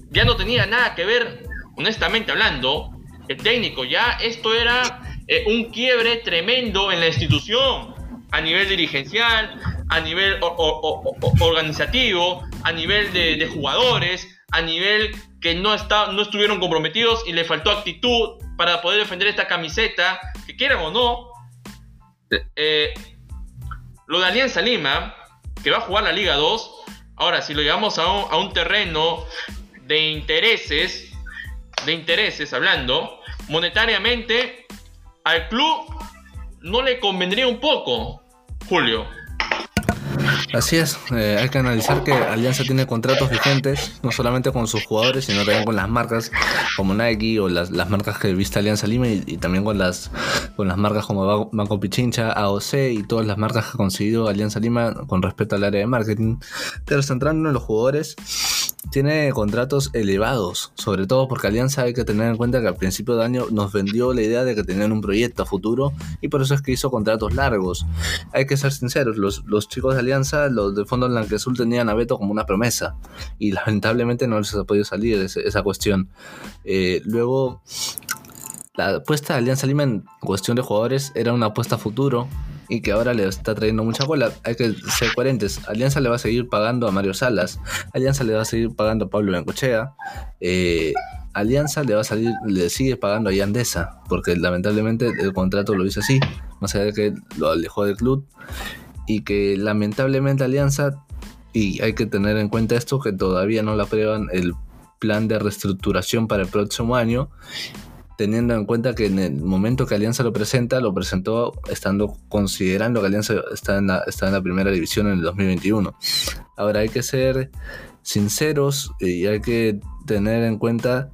Ya no tenía nada que ver, honestamente hablando, técnico. Ya esto era eh, un quiebre tremendo en la institución, a nivel dirigencial, a nivel organizativo, a nivel de, jugadores, a nivel que no, está, no estuvieron comprometidos y le faltó actitud para poder defender esta camiseta, que quieran o no. Eh, lo de Alianza Lima, que va a jugar la Liga 2, ahora si lo llevamos a un, a un terreno de intereses, de intereses hablando, monetariamente al club no le convendría un poco, Julio. Así es, eh, hay que analizar que Alianza tiene contratos vigentes, no solamente con sus jugadores, sino también con las marcas como Nike o las, marcas que viste Alianza Lima y, también con las, con las marcas como Banco Pichincha, AOC y todas las marcas que ha conseguido Alianza Lima con respecto al área de marketing. Pero centrándonos en los jugadores, tiene contratos elevados, sobre todo porque Alianza hay que tener en cuenta que al principio de año nos vendió la idea de que tenían un proyecto a futuro y por eso es que hizo contratos largos. Hay que ser sinceros, los, los chicos de Alianza, los de Fondo Azul tenían a Beto como una promesa y lamentablemente no les ha podido salir esa cuestión. Eh, luego, la apuesta de Alianza Lima en cuestión de jugadores era una apuesta a futuro y que ahora le está trayendo mucha cola. Hay que ser coherentes. Alianza le va a seguir pagando a Mario Salas. Allá le va a seguir pagando a Pablo Bencochea. Eh, Alianza le va a salir, le sigue pagando a Yandesa, porque lamentablemente el contrato lo hizo así, más allá de que lo alejó del club, y que lamentablemente Alianza, y hay que tener en cuenta esto, que todavía no la aprueban el plan de reestructuración para el próximo año, teniendo en cuenta que en el momento que Alianza lo presenta, lo presentó estando considerando que Alianza está en la, está en la primera división en el 2021. Ahora hay que ser sinceros y hay que tener en cuenta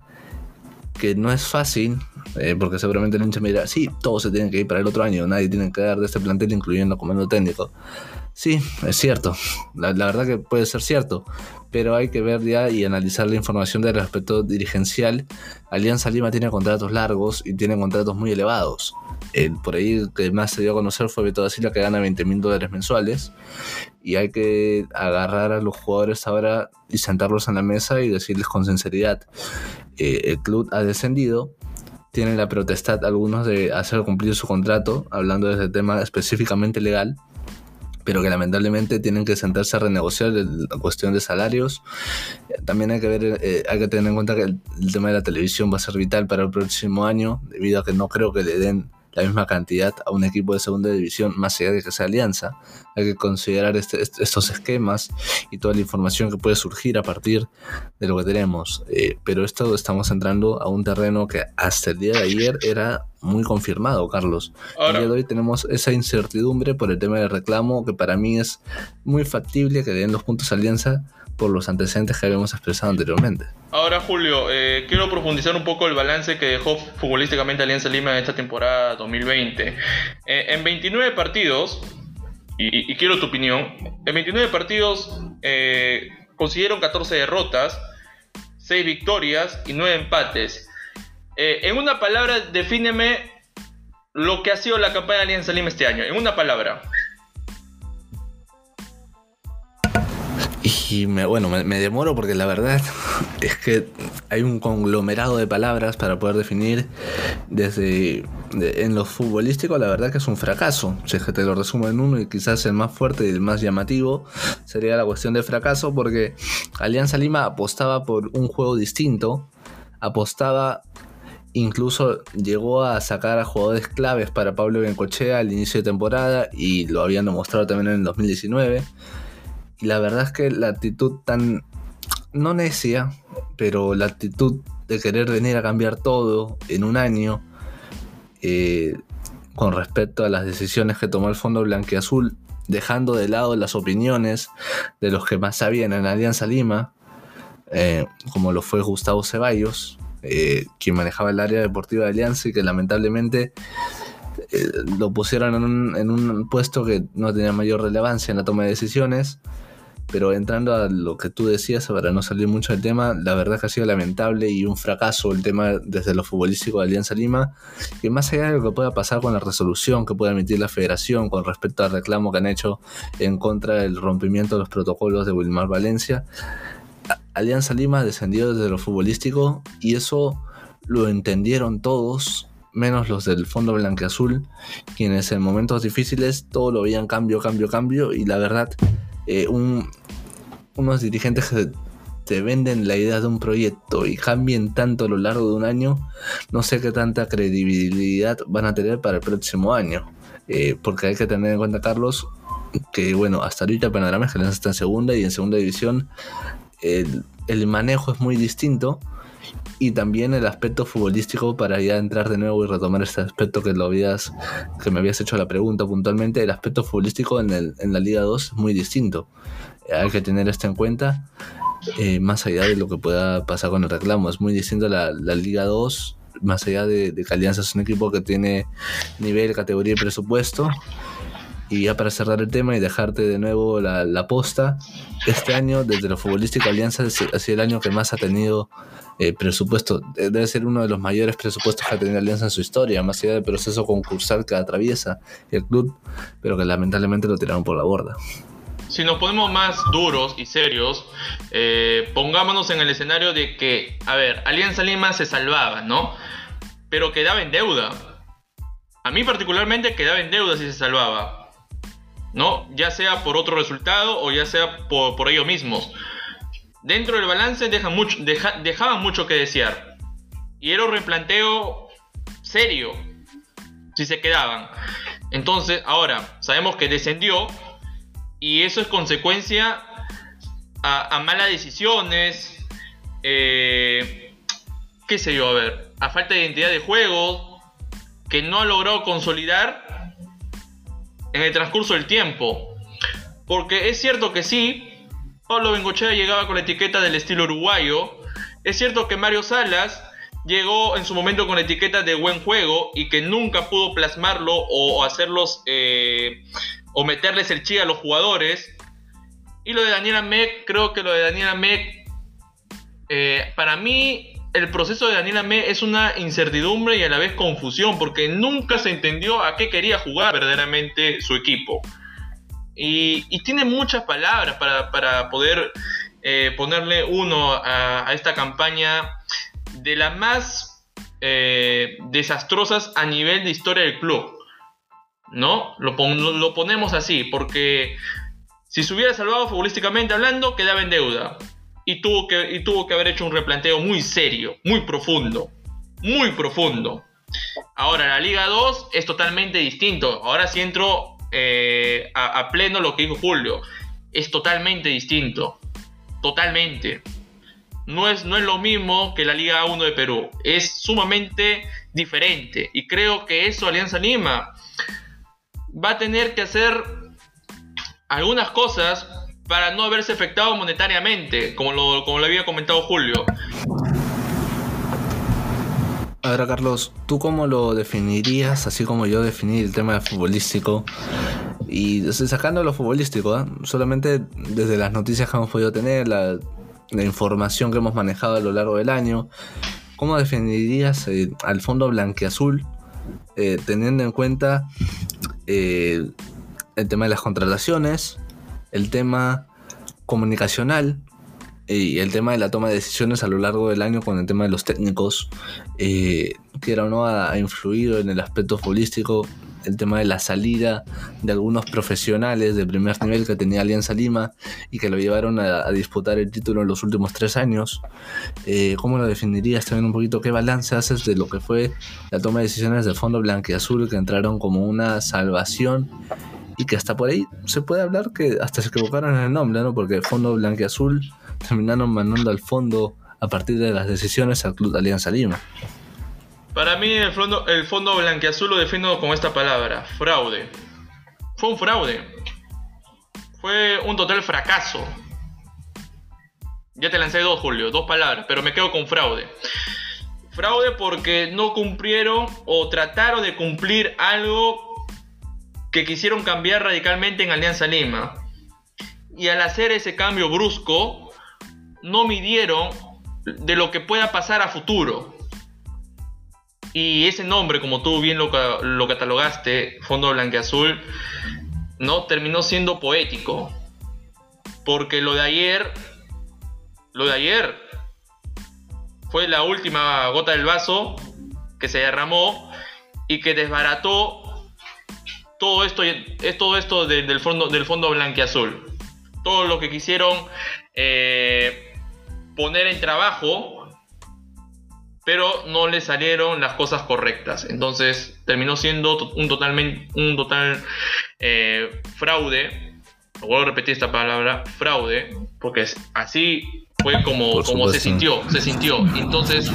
que no es fácil, eh, porque seguramente el hincha me dirá, sí, todos se tienen que ir para el otro año, nadie tiene que dar de este plantel, incluyendo comando técnico. Sí, es cierto, la, verdad que puede ser cierto, pero hay que ver ya y analizar la información del aspecto dirigencial. Alianza Lima tiene contratos largos y tiene contratos muy elevados. El, por ahí que más se dio a conocer fue Beto da que gana 20 mil dólares mensuales y hay que agarrar a los jugadores ahora y sentarlos en la mesa y decirles con sinceridad, eh, el club ha descendido, tiene la protestad algunos de hacer cumplir su contrato, hablando de ese tema específicamente legal, pero que lamentablemente tienen que sentarse a renegociar la cuestión de salarios. También hay que ver, eh, hay que tener en cuenta que el, tema de la televisión va a ser vital para el próximo año, debido a que no creo que le den la misma cantidad a un equipo de segunda división, más allá de que sea alianza. Hay que considerar este, estos esquemas y toda la información que puede surgir a partir de lo que tenemos. Eh, pero esto estamos entrando a un terreno que hasta el día de ayer era muy confirmado, Carlos. el día de hoy tenemos esa incertidumbre por el tema del reclamo, que para mí es muy factible que den los puntos alianza por los antecedentes que habíamos expresado anteriormente. Ahora, Julio, eh, quiero profundizar un poco el balance que dejó futbolísticamente Alianza Lima en esta temporada 2020. Eh, en 29 partidos, y, quiero tu opinión, en 29 partidos eh, consiguieron 14 derrotas, 6 victorias y 9 empates. En una palabra, defíneme lo que ha sido la campaña de Alianza Lima este año. En una palabra. Y bueno, me, demoro porque la verdad *laughs* es que hay un conglomerado de palabras para poder definir desde en lo futbolístico la verdad que es un fracaso. Si es que te lo resumo en uno y quizás el más fuerte y el más llamativo sería la cuestión de fracaso porque Alianza Lima apostaba por un juego distinto, apostaba incluso llegó a sacar a jugadores claves para Pablo Bencochea al inicio de temporada y lo habían demostrado también en el 2019 y la verdad es que la actitud tan, no necia, pero la actitud de querer venir a cambiar todo en un año, eh, con respecto a las decisiones que tomó el Fondo Blanqueazul, dejando de lado las opiniones de los que más sabían en Alianza Lima, eh, como lo fue Gustavo Ceballos, eh, quien manejaba el área deportiva de Alianza y que lamentablemente lo pusieron en un, puesto que no tenía mayor relevancia en la toma de decisiones. Pero entrando a lo que tú decías, para no salir mucho del tema, la verdad que ha sido lamentable y un fracaso el tema desde lo futbolístico de Alianza Lima, que más allá de lo que pueda pasar con la resolución que pueda emitir la federación con respecto al reclamo que han hecho en contra del rompimiento de los protocolos de Wilmar Valencia, Alianza Lima descendió desde lo futbolístico y eso lo entendieron todos menos los del Fondo Blanqueazul, quienes en momentos difíciles todo lo veían cambio, cambio, cambio, y la verdad eh, unos dirigentes que te venden la idea de un proyecto y cambien tanto a lo largo de un año, no sé qué tanta credibilidad van a tener para el próximo año. Eh, porque hay que tener en cuenta, Carlos, que bueno, hasta ahorita Panorama es que está en segunda y en segunda división el, el, manejo es muy distinto y también el aspecto futbolístico para ya entrar de nuevo y retomar este aspecto que lo habías que me habías hecho la pregunta puntualmente el aspecto futbolístico en, el, en la Liga 2 es muy distinto. Hay que tener esto en cuenta eh, más allá de lo que pueda pasar con el reclamo. Es muy distinto la, la Liga 2 más allá de, de que Alianza es un equipo que tiene nivel, categoría y presupuesto Y ya para cerrar el tema y dejarte de nuevo la, la posta, este año, desde lo futbolístico, Alianza ha sido el año que más ha tenido eh, presupuesto. Debe ser uno de los mayores presupuestos que ha tenido Alianza en su historia, más allá del proceso concursal que atraviesa el club, pero que lamentablemente lo tiraron por la borda. Si nos ponemos más duros y serios, eh, pongámonos en el escenario de que, a ver, Alianza Lima se salvaba, ¿no? Pero quedaba en deuda. A mí particularmente quedaba en deuda si se salvaba. ¿No? Ya sea por otro resultado o ya sea por, ellos mismos. Dentro del balance dejan mucho, dejaban mucho que desear. Y era un replanteo serio si se quedaban. Entonces, ahora, sabemos que descendió y eso es consecuencia a, malas decisiones, eh, qué sé yo, a ver, a falta de identidad de juego, que no ha logrado consolidar en el transcurso del tiempo. Porque es cierto que sí, Pablo Bengochea llegaba con la etiqueta del estilo uruguayo. Es cierto que Mario Salas llegó en su momento con la etiqueta de buen juego y que nunca pudo plasmarlo o hacerlos eh, o meterles el chi a los jugadores. Y lo de Daniela Meck, creo que lo de Daniela Meck, eh, para mí el proceso de Daniela Me es una incertidumbre y a la vez confusión, porque nunca se entendió a qué quería jugar verdaderamente su equipo. Y, tiene muchas palabras para, poder eh, ponerle uno a, esta campaña de las más eh, desastrosas a nivel de historia del club. ¿No? Lo, lo ponemos así, porque si se hubiera salvado futbolísticamente hablando, quedaba en deuda y tuvo, que, y tuvo que haber hecho un replanteo muy serio, muy profundo, muy profundo. Ahora, la Liga 2 es totalmente distinto. Ahora sí entro eh, a, pleno lo que dijo Julio. Es totalmente distinto. Totalmente. No es, no es lo mismo que la Liga 1 de Perú. Es sumamente diferente. Y creo que eso Alianza Lima va a tener que hacer algunas cosas para no haberse afectado monetariamente, como lo, como lo había comentado Julio. Ahora, Carlos, ¿tú cómo lo definirías, así como yo definí el tema futbolístico? Y sacando lo futbolístico, ¿eh? solamente desde las noticias que hemos podido tener, la, información que hemos manejado a lo largo del año, ¿cómo definirías eh, al fondo blanqueazul, eh, teniendo en cuenta el tema de las contrataciones, el tema comunicacional y el tema de la toma de decisiones a lo largo del año con el tema de los técnicos, eh, que era no ha, influido en el aspecto futbolístico, el tema de la salida de algunos profesionales de primer nivel que tenía Alianza Lima y que lo llevaron a, disputar el título en los últimos tres años. Eh, ¿Cómo lo definirías también un poquito? ¿Qué balance haces de lo que fue la toma de decisiones del Fondo Blanquiazul que entraron como una salvación y que hasta por ahí se puede hablar que hasta se equivocaron en el nombre, ¿no? Porque Fondo Blanquiazul terminaron mandando al fondo a partir de las decisiones al Club Alianza Lima. Para mí el fondo, el fondo blanquiazul lo defino con esta palabra, fraude. Fue un fraude. Fue un total fracaso. Ya te lancé dos, Julio, dos palabras, pero me quedo con fraude. Fraude porque no cumplieron o trataron de cumplir algo que quisieron cambiar radicalmente en Alianza Lima. Y al hacer ese cambio brusco, no midieron de lo que pueda pasar a futuro. Y ese nombre, como tú bien lo, lo catalogaste, Fondo Blanqueazul, no terminó siendo poético. Porque lo de ayer, lo de ayer fue la última gota del vaso que se derramó y que desbarató todo esto es todo esto del fondo del fondo blanqueazul. Todo lo que quisieron eh, poner en trabajo, pero no le salieron las cosas correctas. Entonces terminó siendo un totalmente un total eh, fraude. Vuelvo a repetir esta palabra, fraude, porque así fue como, como se sintió, se sintió. Entonces,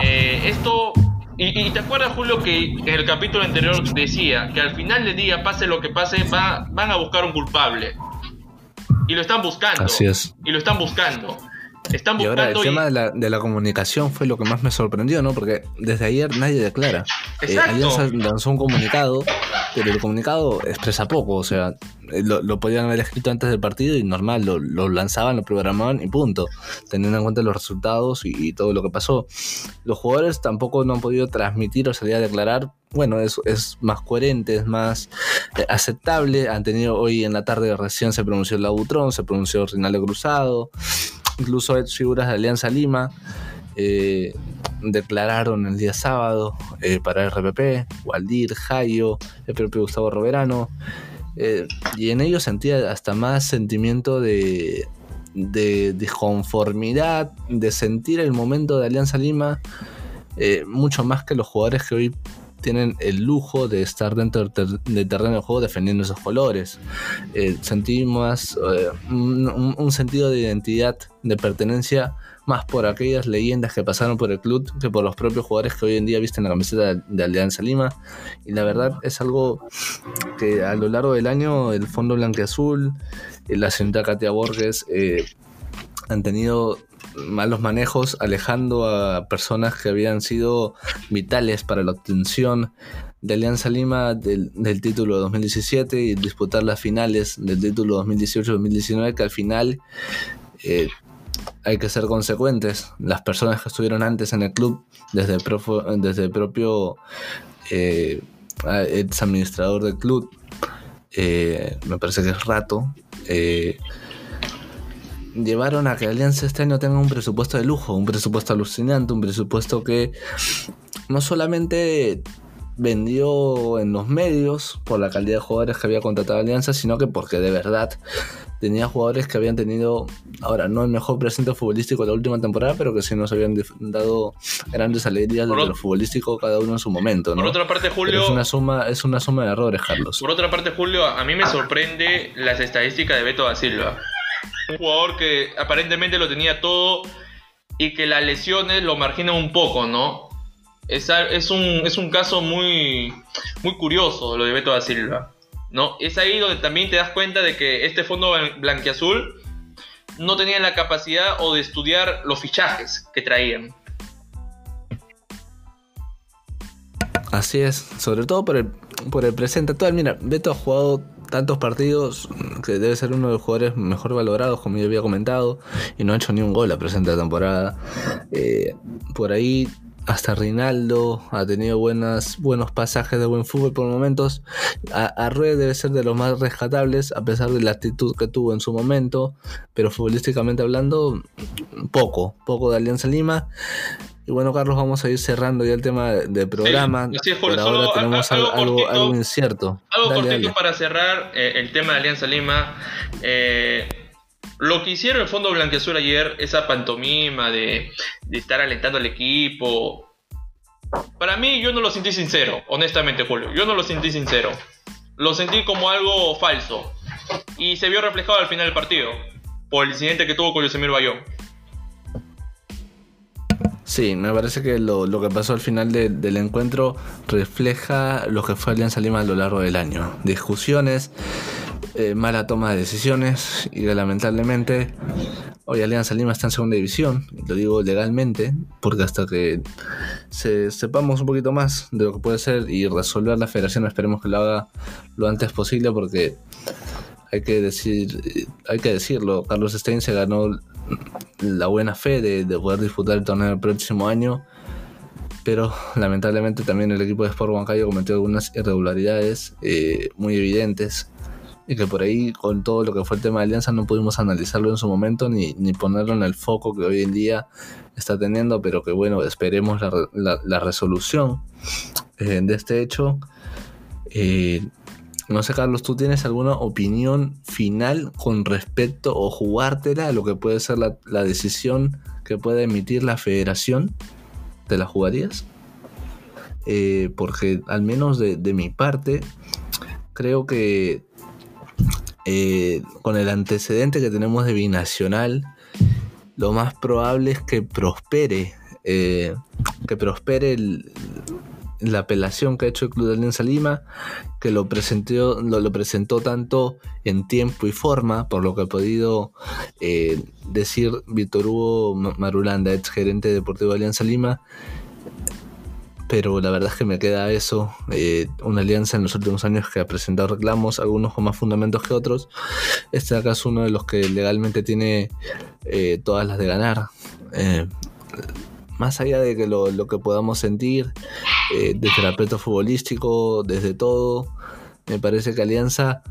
eh, esto y, te acuerdas, Julio, que en el capítulo anterior decía que al final del día, pase lo que pase, van a buscar un culpable. Y lo están buscando. Así es. Y lo están buscando. Están Y ahora el y- tema de la, de la comunicación fue lo que más me sorprendió, ¿no? Porque desde ayer nadie declara. Eh. Alianza lanzó un comunicado, pero el comunicado expresa poco, o sea, eh, lo, lo podían haber escrito antes del partido y normal, lo, lo lanzaban, lo programaban y punto, teniendo en cuenta los resultados y, y todo lo que pasó. Los jugadores tampoco no han podido transmitir o salir a declarar. Bueno, es, es más coherente, es más eh, aceptable. Han tenido hoy en la tarde recién se pronunció el Butrón, se pronunció Rinaldo Cruzado, incluso figuras de Alianza Lima. eh, declararon el día sábado eh, para RPP, Waldir, Jayo, el propio Gustavo Roverano, eh, y en ellos sentía hasta más sentimiento de, de disconformidad, de sentir el momento de Alianza Lima, eh, mucho más que los jugadores que hoy tienen el lujo de estar dentro del, ter- del terreno de juego defendiendo esos colores. Eh, sentí más eh, un, sentido de identidad, de pertenencia, más por aquellas leyendas que pasaron por el club que por los propios jugadores que hoy en día visten la camiseta de, Alianza Lima. Y la verdad es algo que a lo largo del año el Fondo Blanqueazul, eh, la señorita Katia Borges, han tenido malos manejos alejando a personas que habían sido vitales para la obtención de Alianza Lima del, del título de 2017 y disputar las finales del título 2018-2019 que al final eh, hay que ser consecuentes. Las personas que estuvieron antes en el club, desde el, desde el propio eh, ex administrador del club, eh, me parece que es Rato, llevaron a que Alianza este año tenga un presupuesto de lujo, un presupuesto alucinante, un presupuesto que no solamente vendió en los medios por la calidad de jugadores que había contratado Alianza, sino que porque de verdad tenía jugadores que habían tenido, ahora no el mejor presente futbolístico de la última temporada, pero que sí nos habían dado grandes alegrías desde lo futbolístico cada uno en su momento, ¿no? Por otra parte, Pero Julio. es una suma, es una suma de errores, Carlos. Por otra parte, Julio, a mí me sorprende las estadísticas de Beto da Silva. Un jugador que aparentemente lo tenía todo y que las lesiones lo marginan un poco, ¿no? Es, es, un, es un caso muy, muy curioso lo de Beto da Silva, ¿no? Es ahí donde también te das cuenta de que este fondo blan- blanquiazul no tenía la capacidad o de estudiar los fichajes que traían. Así es, sobre todo por el, por el presente actual. Mira, Beto ha jugado tantos partidos que debe ser uno de los jugadores mejor valorados, como yo había comentado, y no ha hecho ni un gol la presente temporada. Eh, por ahí, hasta Rinaldo ha tenido buenas, buenos pasajes de buen fútbol por momentos. A, Arrué debe ser de los más rescatables, a pesar de la actitud que tuvo en su momento, pero futbolísticamente hablando, poco, poco de Alianza Lima. Y bueno, Carlos, vamos a ir cerrando ya el tema del programa. así es, Por Julio, ahora tenemos algo algo, algo, cortito. algo incierto. Algo Dale, cortito dale. para cerrar eh, el tema de Alianza Lima. Eh, lo que hicieron el Fondo Blanqueazul ayer, esa pantomima de, de estar alentando al equipo. Para mí, yo no lo sentí sincero, honestamente, Julio. Yo no lo sentí sincero. Lo sentí como algo falso. Y se vio reflejado al final del partido. Por el incidente que tuvo con Yosemir Bayón. Sí, me parece que lo, lo que pasó al final de- del encuentro refleja lo que fue Alianza Lima a lo largo del año. Discusiones, eh, mala toma de decisiones y lamentablemente hoy Alianza Lima está en segunda división, lo digo legalmente, porque hasta que se- sepamos un poquito más de lo que puede ser y resolver la federación, esperemos que lo haga lo antes posible porque hay que decir, eh, hay que decirlo, Carlos Stein se ganó la buena fe de, de poder disputar el torneo el próximo año. Pero lamentablemente también el equipo de Sport Huancayo cometió algunas irregularidades eh, muy evidentes. Y que por ahí, con todo lo que fue el tema de Alianza, no pudimos analizarlo en su momento ni, ni ponerlo en el foco que hoy en día está teniendo. Pero que bueno, esperemos la, la- la resolución eh, de este hecho. Eh, no sé, Carlos, ¿tú tienes alguna opinión final con respecto o jugártela a lo que puede ser la, la decisión que pueda emitir la federación? ¿Te la jugarías? Eh, porque al menos de, de mi parte, creo que eh, con el antecedente que tenemos de Binacional, lo más probable es que prospere, eh, que prospere la apelación que ha hecho el Club de Alianza Lima, que lo presentó, lo, presentó tanto en tiempo y forma, por lo que ha podido eh, decir Víctor Hugo Marulanda, ex gerente deportivo de Alianza Lima, pero la verdad es que me queda eso, eh, una alianza en los últimos años que ha presentado reclamos, algunos con más fundamentos que otros. Este acá es uno de los que legalmente tiene eh, todas las de ganar. Eh, más allá de que lo, que podamos sentir, desde el aspecto futbolístico, desde todo, me parece que Alianza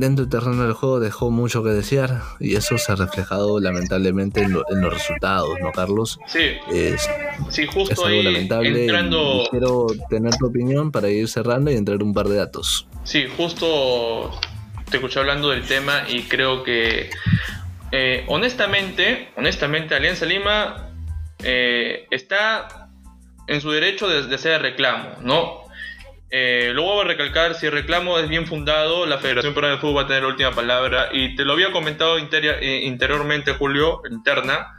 dentro del terreno del juego dejó mucho que desear y eso se ha reflejado lamentablemente en, los resultados, ¿no, Carlos? Sí, es, sí justo algo lamentable. Entrando... quiero tener tu opinión para ir cerrando y entrar un par de datos. Sí, justo te escuché hablando del tema y creo que eh, honestamente, honestamente Alianza Lima eh, está en su derecho de, de hacer reclamo, ¿no? Eh, luego voy a recalcar, si el reclamo es bien fundado, la Federación Peruana de Fútbol va a tener la última palabra. Y te lo había comentado eh, interiormente, Julio, interna,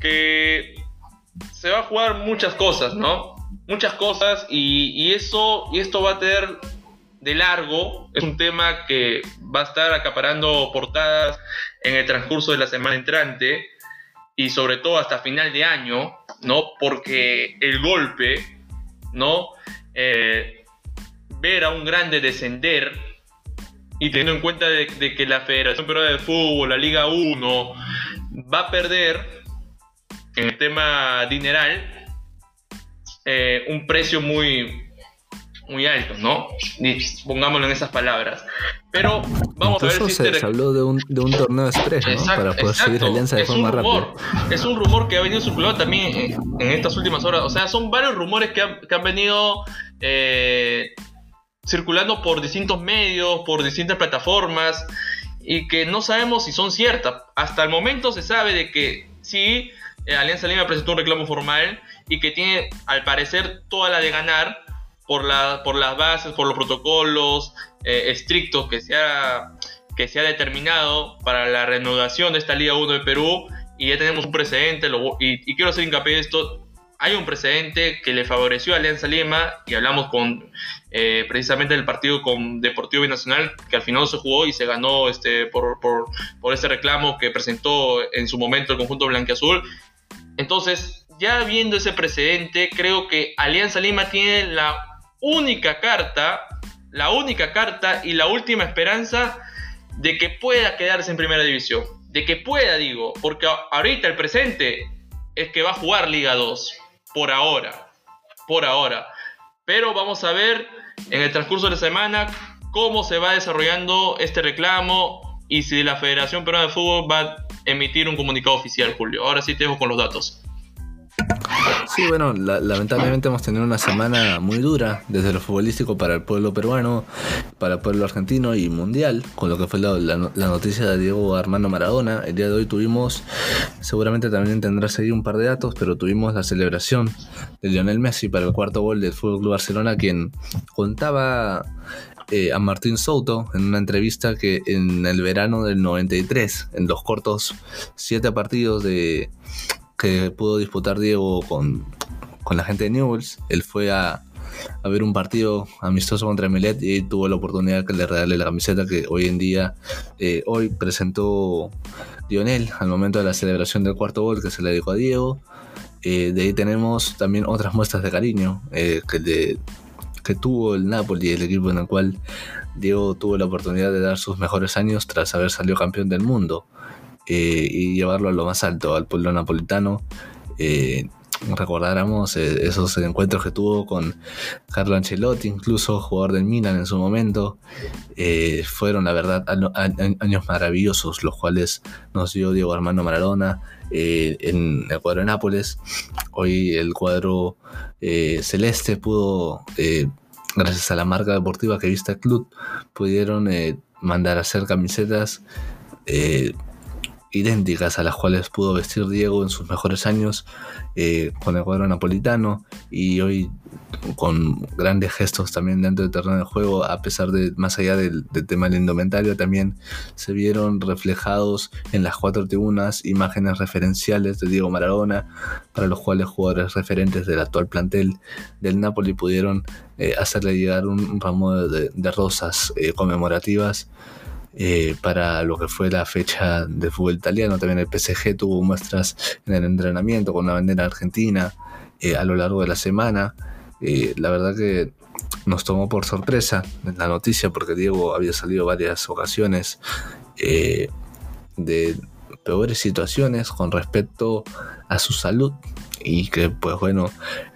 que se va a jugar muchas cosas, ¿no? Muchas cosas y, eso, y esto va a tener de largo. Es un tema que va a estar acaparando portadas en el transcurso de la semana entrante y sobre todo hasta final de año, ¿no? Porque el golpe, ¿no? Eh, ver a un grande descender y teniendo en cuenta de, que la Federación Peruana de Fútbol, la Liga 1, va a perder en el tema dineral eh, un precio muy, muy alto, ¿no? pongámoslo en esas palabras. Pero vamos a ver si se, se habló de un, de un torneo express, ¿no? Para poder seguir alianza de forma rápida. Es un rumor que ha venido circulando también en, estas últimas horas. O sea, son varios rumores que han, que han venido eh, circulando por distintos medios, por distintas plataformas y que no sabemos si son ciertas. Hasta el momento se sabe de que sí, eh, Alianza Lima presentó un reclamo formal y que tiene al parecer toda la de ganar por, la, por las bases, por los protocolos eh, estrictos que se, ha, que se ha determinado para la reanudación de esta Liga 1 de Perú. Y ya tenemos un precedente, y, y quiero hacer hincapié de esto, hay un precedente que le favoreció a Alianza Lima y hablamos con eh, precisamente del partido con Deportivo Binacional que al final se jugó y se ganó este, por, por, por ese reclamo que presentó en su momento el conjunto blanqueazul. Entonces, ya viendo ese precedente, creo que Alianza Lima tiene la única carta, la única carta y la última esperanza de que pueda quedarse en primera división. De que pueda, digo, porque ahorita el presente es que va a jugar Liga 2. Por ahora. Por ahora. Pero vamos a ver en el transcurso de la semana cómo se va desarrollando este reclamo y si la Federación Peruana de Fútbol va a emitir un comunicado oficial, Julio. Ahora sí te dejo con los datos. Sí, bueno, lamentablemente hemos tenido una semana muy dura desde lo futbolístico para el pueblo peruano, para el pueblo argentino y mundial, con lo que fue la, noticia de Diego Armando Maradona. El día de hoy tuvimos, seguramente también tendrá seguir un par de datos, pero tuvimos la celebración de Lionel Messi para el cuarto gol del Fútbol Barcelona, quien contaba eh, a Martín Souto en una entrevista que en el verano del 93, en los cortos siete partidos de que pudo disputar Diego con, la gente de Newells. Él fue a, ver un partido amistoso contra Milet y tuvo la oportunidad que le regale la camiseta que hoy en día, eh, hoy presentó Lionel al momento de la celebración del cuarto gol que se le dedicó a Diego. Eh, de ahí tenemos también otras muestras de cariño eh, que, que tuvo el Napoli, el equipo en el cual Diego tuvo la oportunidad de dar sus mejores años tras haber salido campeón del mundo. Eh, y llevarlo a lo más alto, al pueblo napolitano. Eh, recordáramos eh, esos encuentros que tuvo con Carlo Ancelotti, incluso jugador del Milan en su momento. fueron, la verdad, años maravillosos, los cuales nos dio Diego Armando Maradona en el cuadro de Nápoles. Hoy el cuadro celeste pudo, gracias a la marca deportiva que viste el club, pudieron mandar a hacer camisetas idénticas a las cuales pudo vestir Diego en sus mejores años eh, con el cuadro napolitano y hoy con grandes gestos también dentro del terreno de juego, a pesar de, más allá del, tema del indumentario, también se vieron reflejados en las cuatro tribunas imágenes referenciales de Diego Maradona, para los cuales jugadores referentes del actual plantel del Napoli pudieron eh, hacerle llegar un, ramo de, rosas eh, conmemorativas eh, para lo que fue la fecha de fútbol italiano. También el PSG tuvo muestras en el entrenamiento con la bandera argentina eh, a lo largo de la semana. Eh, la verdad que nos tomó por sorpresa la noticia porque Diego había salido varias ocasiones de peores situaciones con respecto a su salud y que pues bueno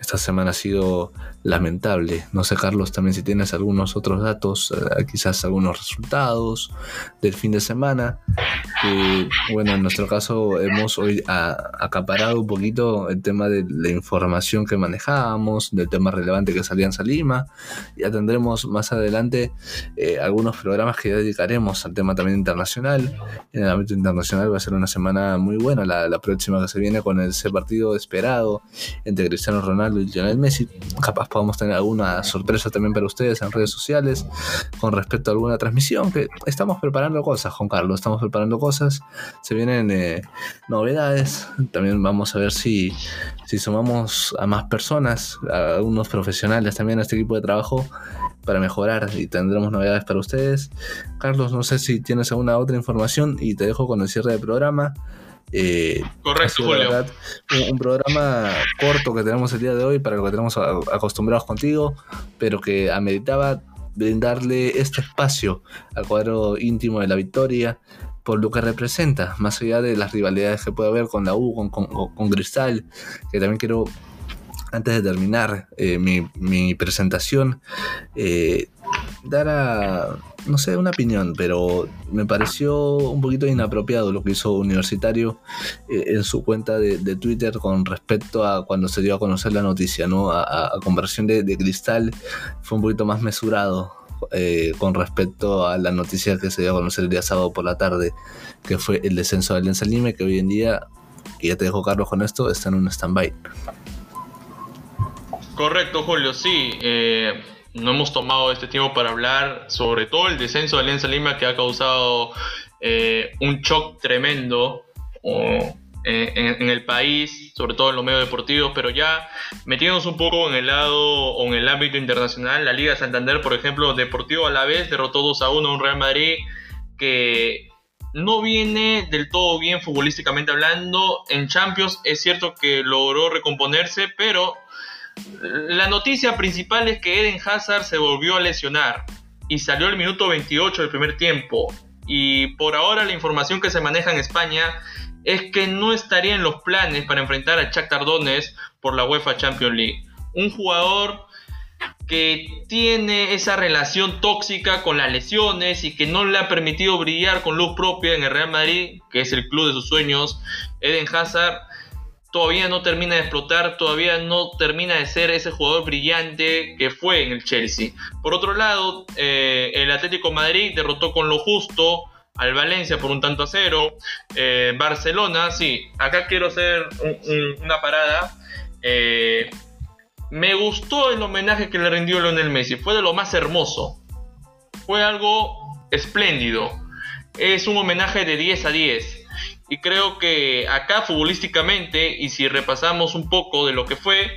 esta semana ha sido lamentable. No sé, Carlos, también si tienes algunos otros datos, eh, quizás algunos resultados del fin de semana. bueno, en nuestro caso hemos hoy acaparado un poquito el tema de la información que manejábamos, del tema relevante que salía en Lima. Ya tendremos más adelante eh, algunos programas que dedicaremos al tema también internacional. En el ámbito internacional va a ser una semana muy buena, la, la próxima que se viene con ese partido esperado entre Cristiano Ronaldo y Lionel Messi. Capaz podamos tener alguna sorpresa también para ustedes en redes sociales con respecto a alguna transmisión, que estamos preparando cosas, Juan Carlos, estamos preparando cosas, se vienen eh, novedades, también vamos a ver si, si sumamos a más personas, a algunos profesionales también a este equipo de trabajo para mejorar y tendremos novedades para ustedes. Carlos, no sé si tienes alguna otra información y te dejo con el cierre del programa. Eh, Correcto, Julio. un, programa corto que tenemos el día de hoy para lo que tenemos acostumbrados contigo, pero que ameritaba brindarle este espacio al cuadro íntimo de la victoria por lo que representa, más allá de las rivalidades que puede haber con la U, con, con Cristal, que también quiero antes de terminar eh, mi, presentación, eh, dar a, no sé, una opinión, pero me pareció un poquito inapropiado lo que hizo Universitario eh, en su cuenta de, Twitter con respecto a cuando se dio a conocer la noticia, ¿no? A, conversión de, Cristal fue un poquito más mesurado. con respecto a la noticia que se dio a conocer el día sábado por la tarde, que fue el descenso de Alianza Lima, que hoy en día, y ya te dejo Carlos con esto, está en un stand-by. Correcto, Julio, sí. Eh, no hemos tomado este tiempo para hablar sobre todo el descenso de Alianza Lima que ha causado eh, un shock tremendo eh, en, el país, sobre todo en los medios deportivos, pero ya metiéndonos un poco en el lado o en el ámbito internacional, la Liga Santander, por ejemplo, Deportivo a la vez derrotó 2 a 1 a un Real Madrid que no viene del todo bien futbolísticamente hablando. En Champions es cierto que logró recomponerse, pero la noticia principal es que Eden Hazard se volvió a lesionar y salió el minuto 28 del primer tiempo. Y por ahora la información que se maneja en España es que no estaría en los planes para enfrentar a Shakhtar Donetsk por la UEFA Champions League. Un jugador que tiene esa relación tóxica con las lesiones y que no le ha permitido brillar con luz propia en el Real Madrid, que es el club de sus sueños. Eden Hazard todavía no termina de explotar, todavía no termina de ser ese jugador brillante que fue en el Chelsea. Por otro lado, eh, el Atlético Madrid derrotó con lo justo al Valencia por un tanto a cero. Eh, Barcelona, sí, acá quiero hacer una parada. Eh, me gustó el homenaje que le rindió Lionel Messi, fue de lo más hermoso. Fue algo espléndido. Es un homenaje de 10 a 10 y creo que acá futbolísticamente, y si repasamos un poco de lo que fue,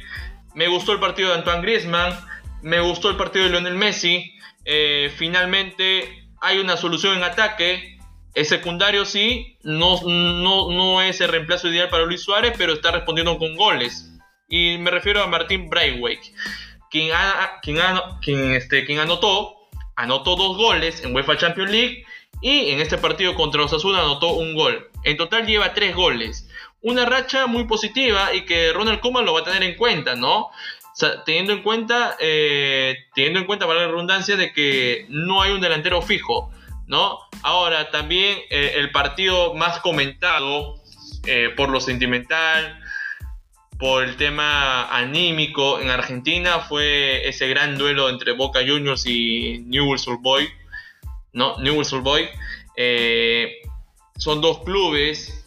me gustó el partido de Antoine Griezmann, me gustó el partido de Lionel Messi. Eh, finalmente hay una solución en ataque. Es secundario, sí, no, no, no es el reemplazo ideal para Luis Suárez, pero está respondiendo con goles. Y me refiero a Martín Braithwaite, quien, quien, quien, este, quien anotó, anotó dos goles en UEFA Champions League y en este partido contra Osasuna anotó un gol. En total lleva tres goles. Una racha muy positiva y que Ronald Koeman lo va a tener en cuenta, ¿no? teniendo en cuenta, eh, teniendo en cuenta, para la redundancia, de que no hay un delantero fijo, ¿no? Ahora, también eh, el partido más comentado eh, por lo sentimental, por el tema anímico en Argentina, fue ese gran duelo entre Boca Juniors y Newell's Old Boy, ¿no? Newell's Old Boy. son dos clubes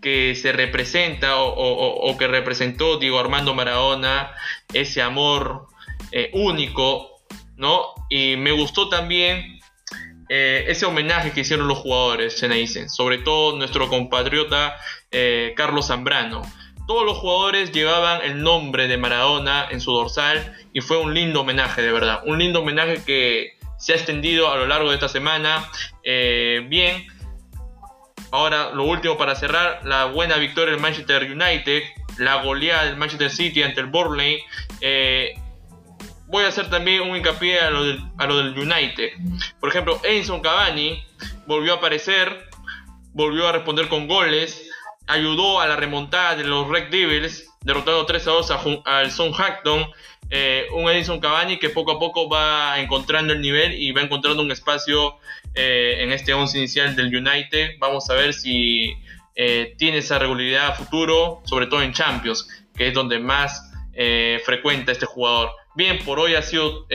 que se representa o, que representó Diego Armando Maradona, ese amor eh, único, ¿no? Y me gustó también eh, ese homenaje que hicieron los jugadores, dicen, sobre todo nuestro compatriota eh, Carlos Zambrano. Todos los jugadores llevaban el nombre de Maradona en su dorsal y fue un lindo homenaje, de verdad. Un lindo homenaje que se ha extendido a lo largo de esta semana. bien, Ahora, lo último para cerrar, la buena victoria del Manchester United, la goleada del Manchester City ante el Burnley. Eh, voy a hacer también un hincapié a lo, del, a lo del United. Por ejemplo, Edison Cavani volvió a aparecer, volvió a responder con goles, ayudó a la remontada de los Red Devils, derrotando 3 a 2 al Son Hackton. Eh, un Edison Cavani que poco a poco va encontrando el nivel y va encontrando un espacio eh, en este 11 inicial del United. Vamos a ver si eh, tiene esa regularidad a futuro, sobre todo en Champions, que es donde más frecuenta este jugador. Bien, por hoy ha sido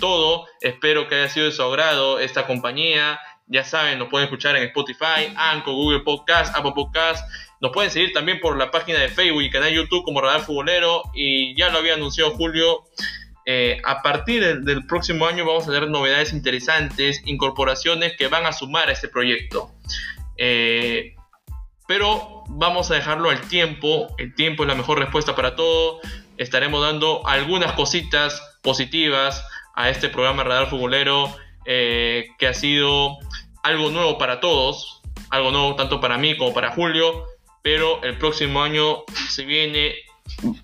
todo. Espero que haya sido de su agrado esta compañía. Ya saben, nos pueden escuchar en Spotify, Anchor, Google Podcast, Apple Podcast. Nos pueden seguir también por la página de Facebook y canal YouTube como Radar Futbolero. Y ya lo había anunciado Julio. Eh, a partir del, próximo año vamos a tener novedades interesantes, incorporaciones que van a sumar a este proyecto. Eh, pero vamos a dejarlo al tiempo. El tiempo es la mejor respuesta para todo. Estaremos dando algunas cositas positivas a este programa Radar Futbolero eh, que ha sido algo nuevo para todos. Algo nuevo tanto para mí como para Julio. Pero el próximo año se viene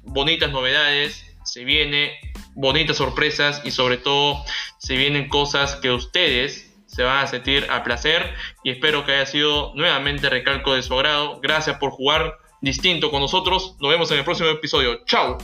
bonitas novedades. Se viene bonitas sorpresas y sobre todo se vienen cosas que ustedes se van a sentir a placer y espero que haya sido nuevamente recalco de su agrado. Gracias por jugar distinto con nosotros. Nos vemos en el próximo episodio. Chao.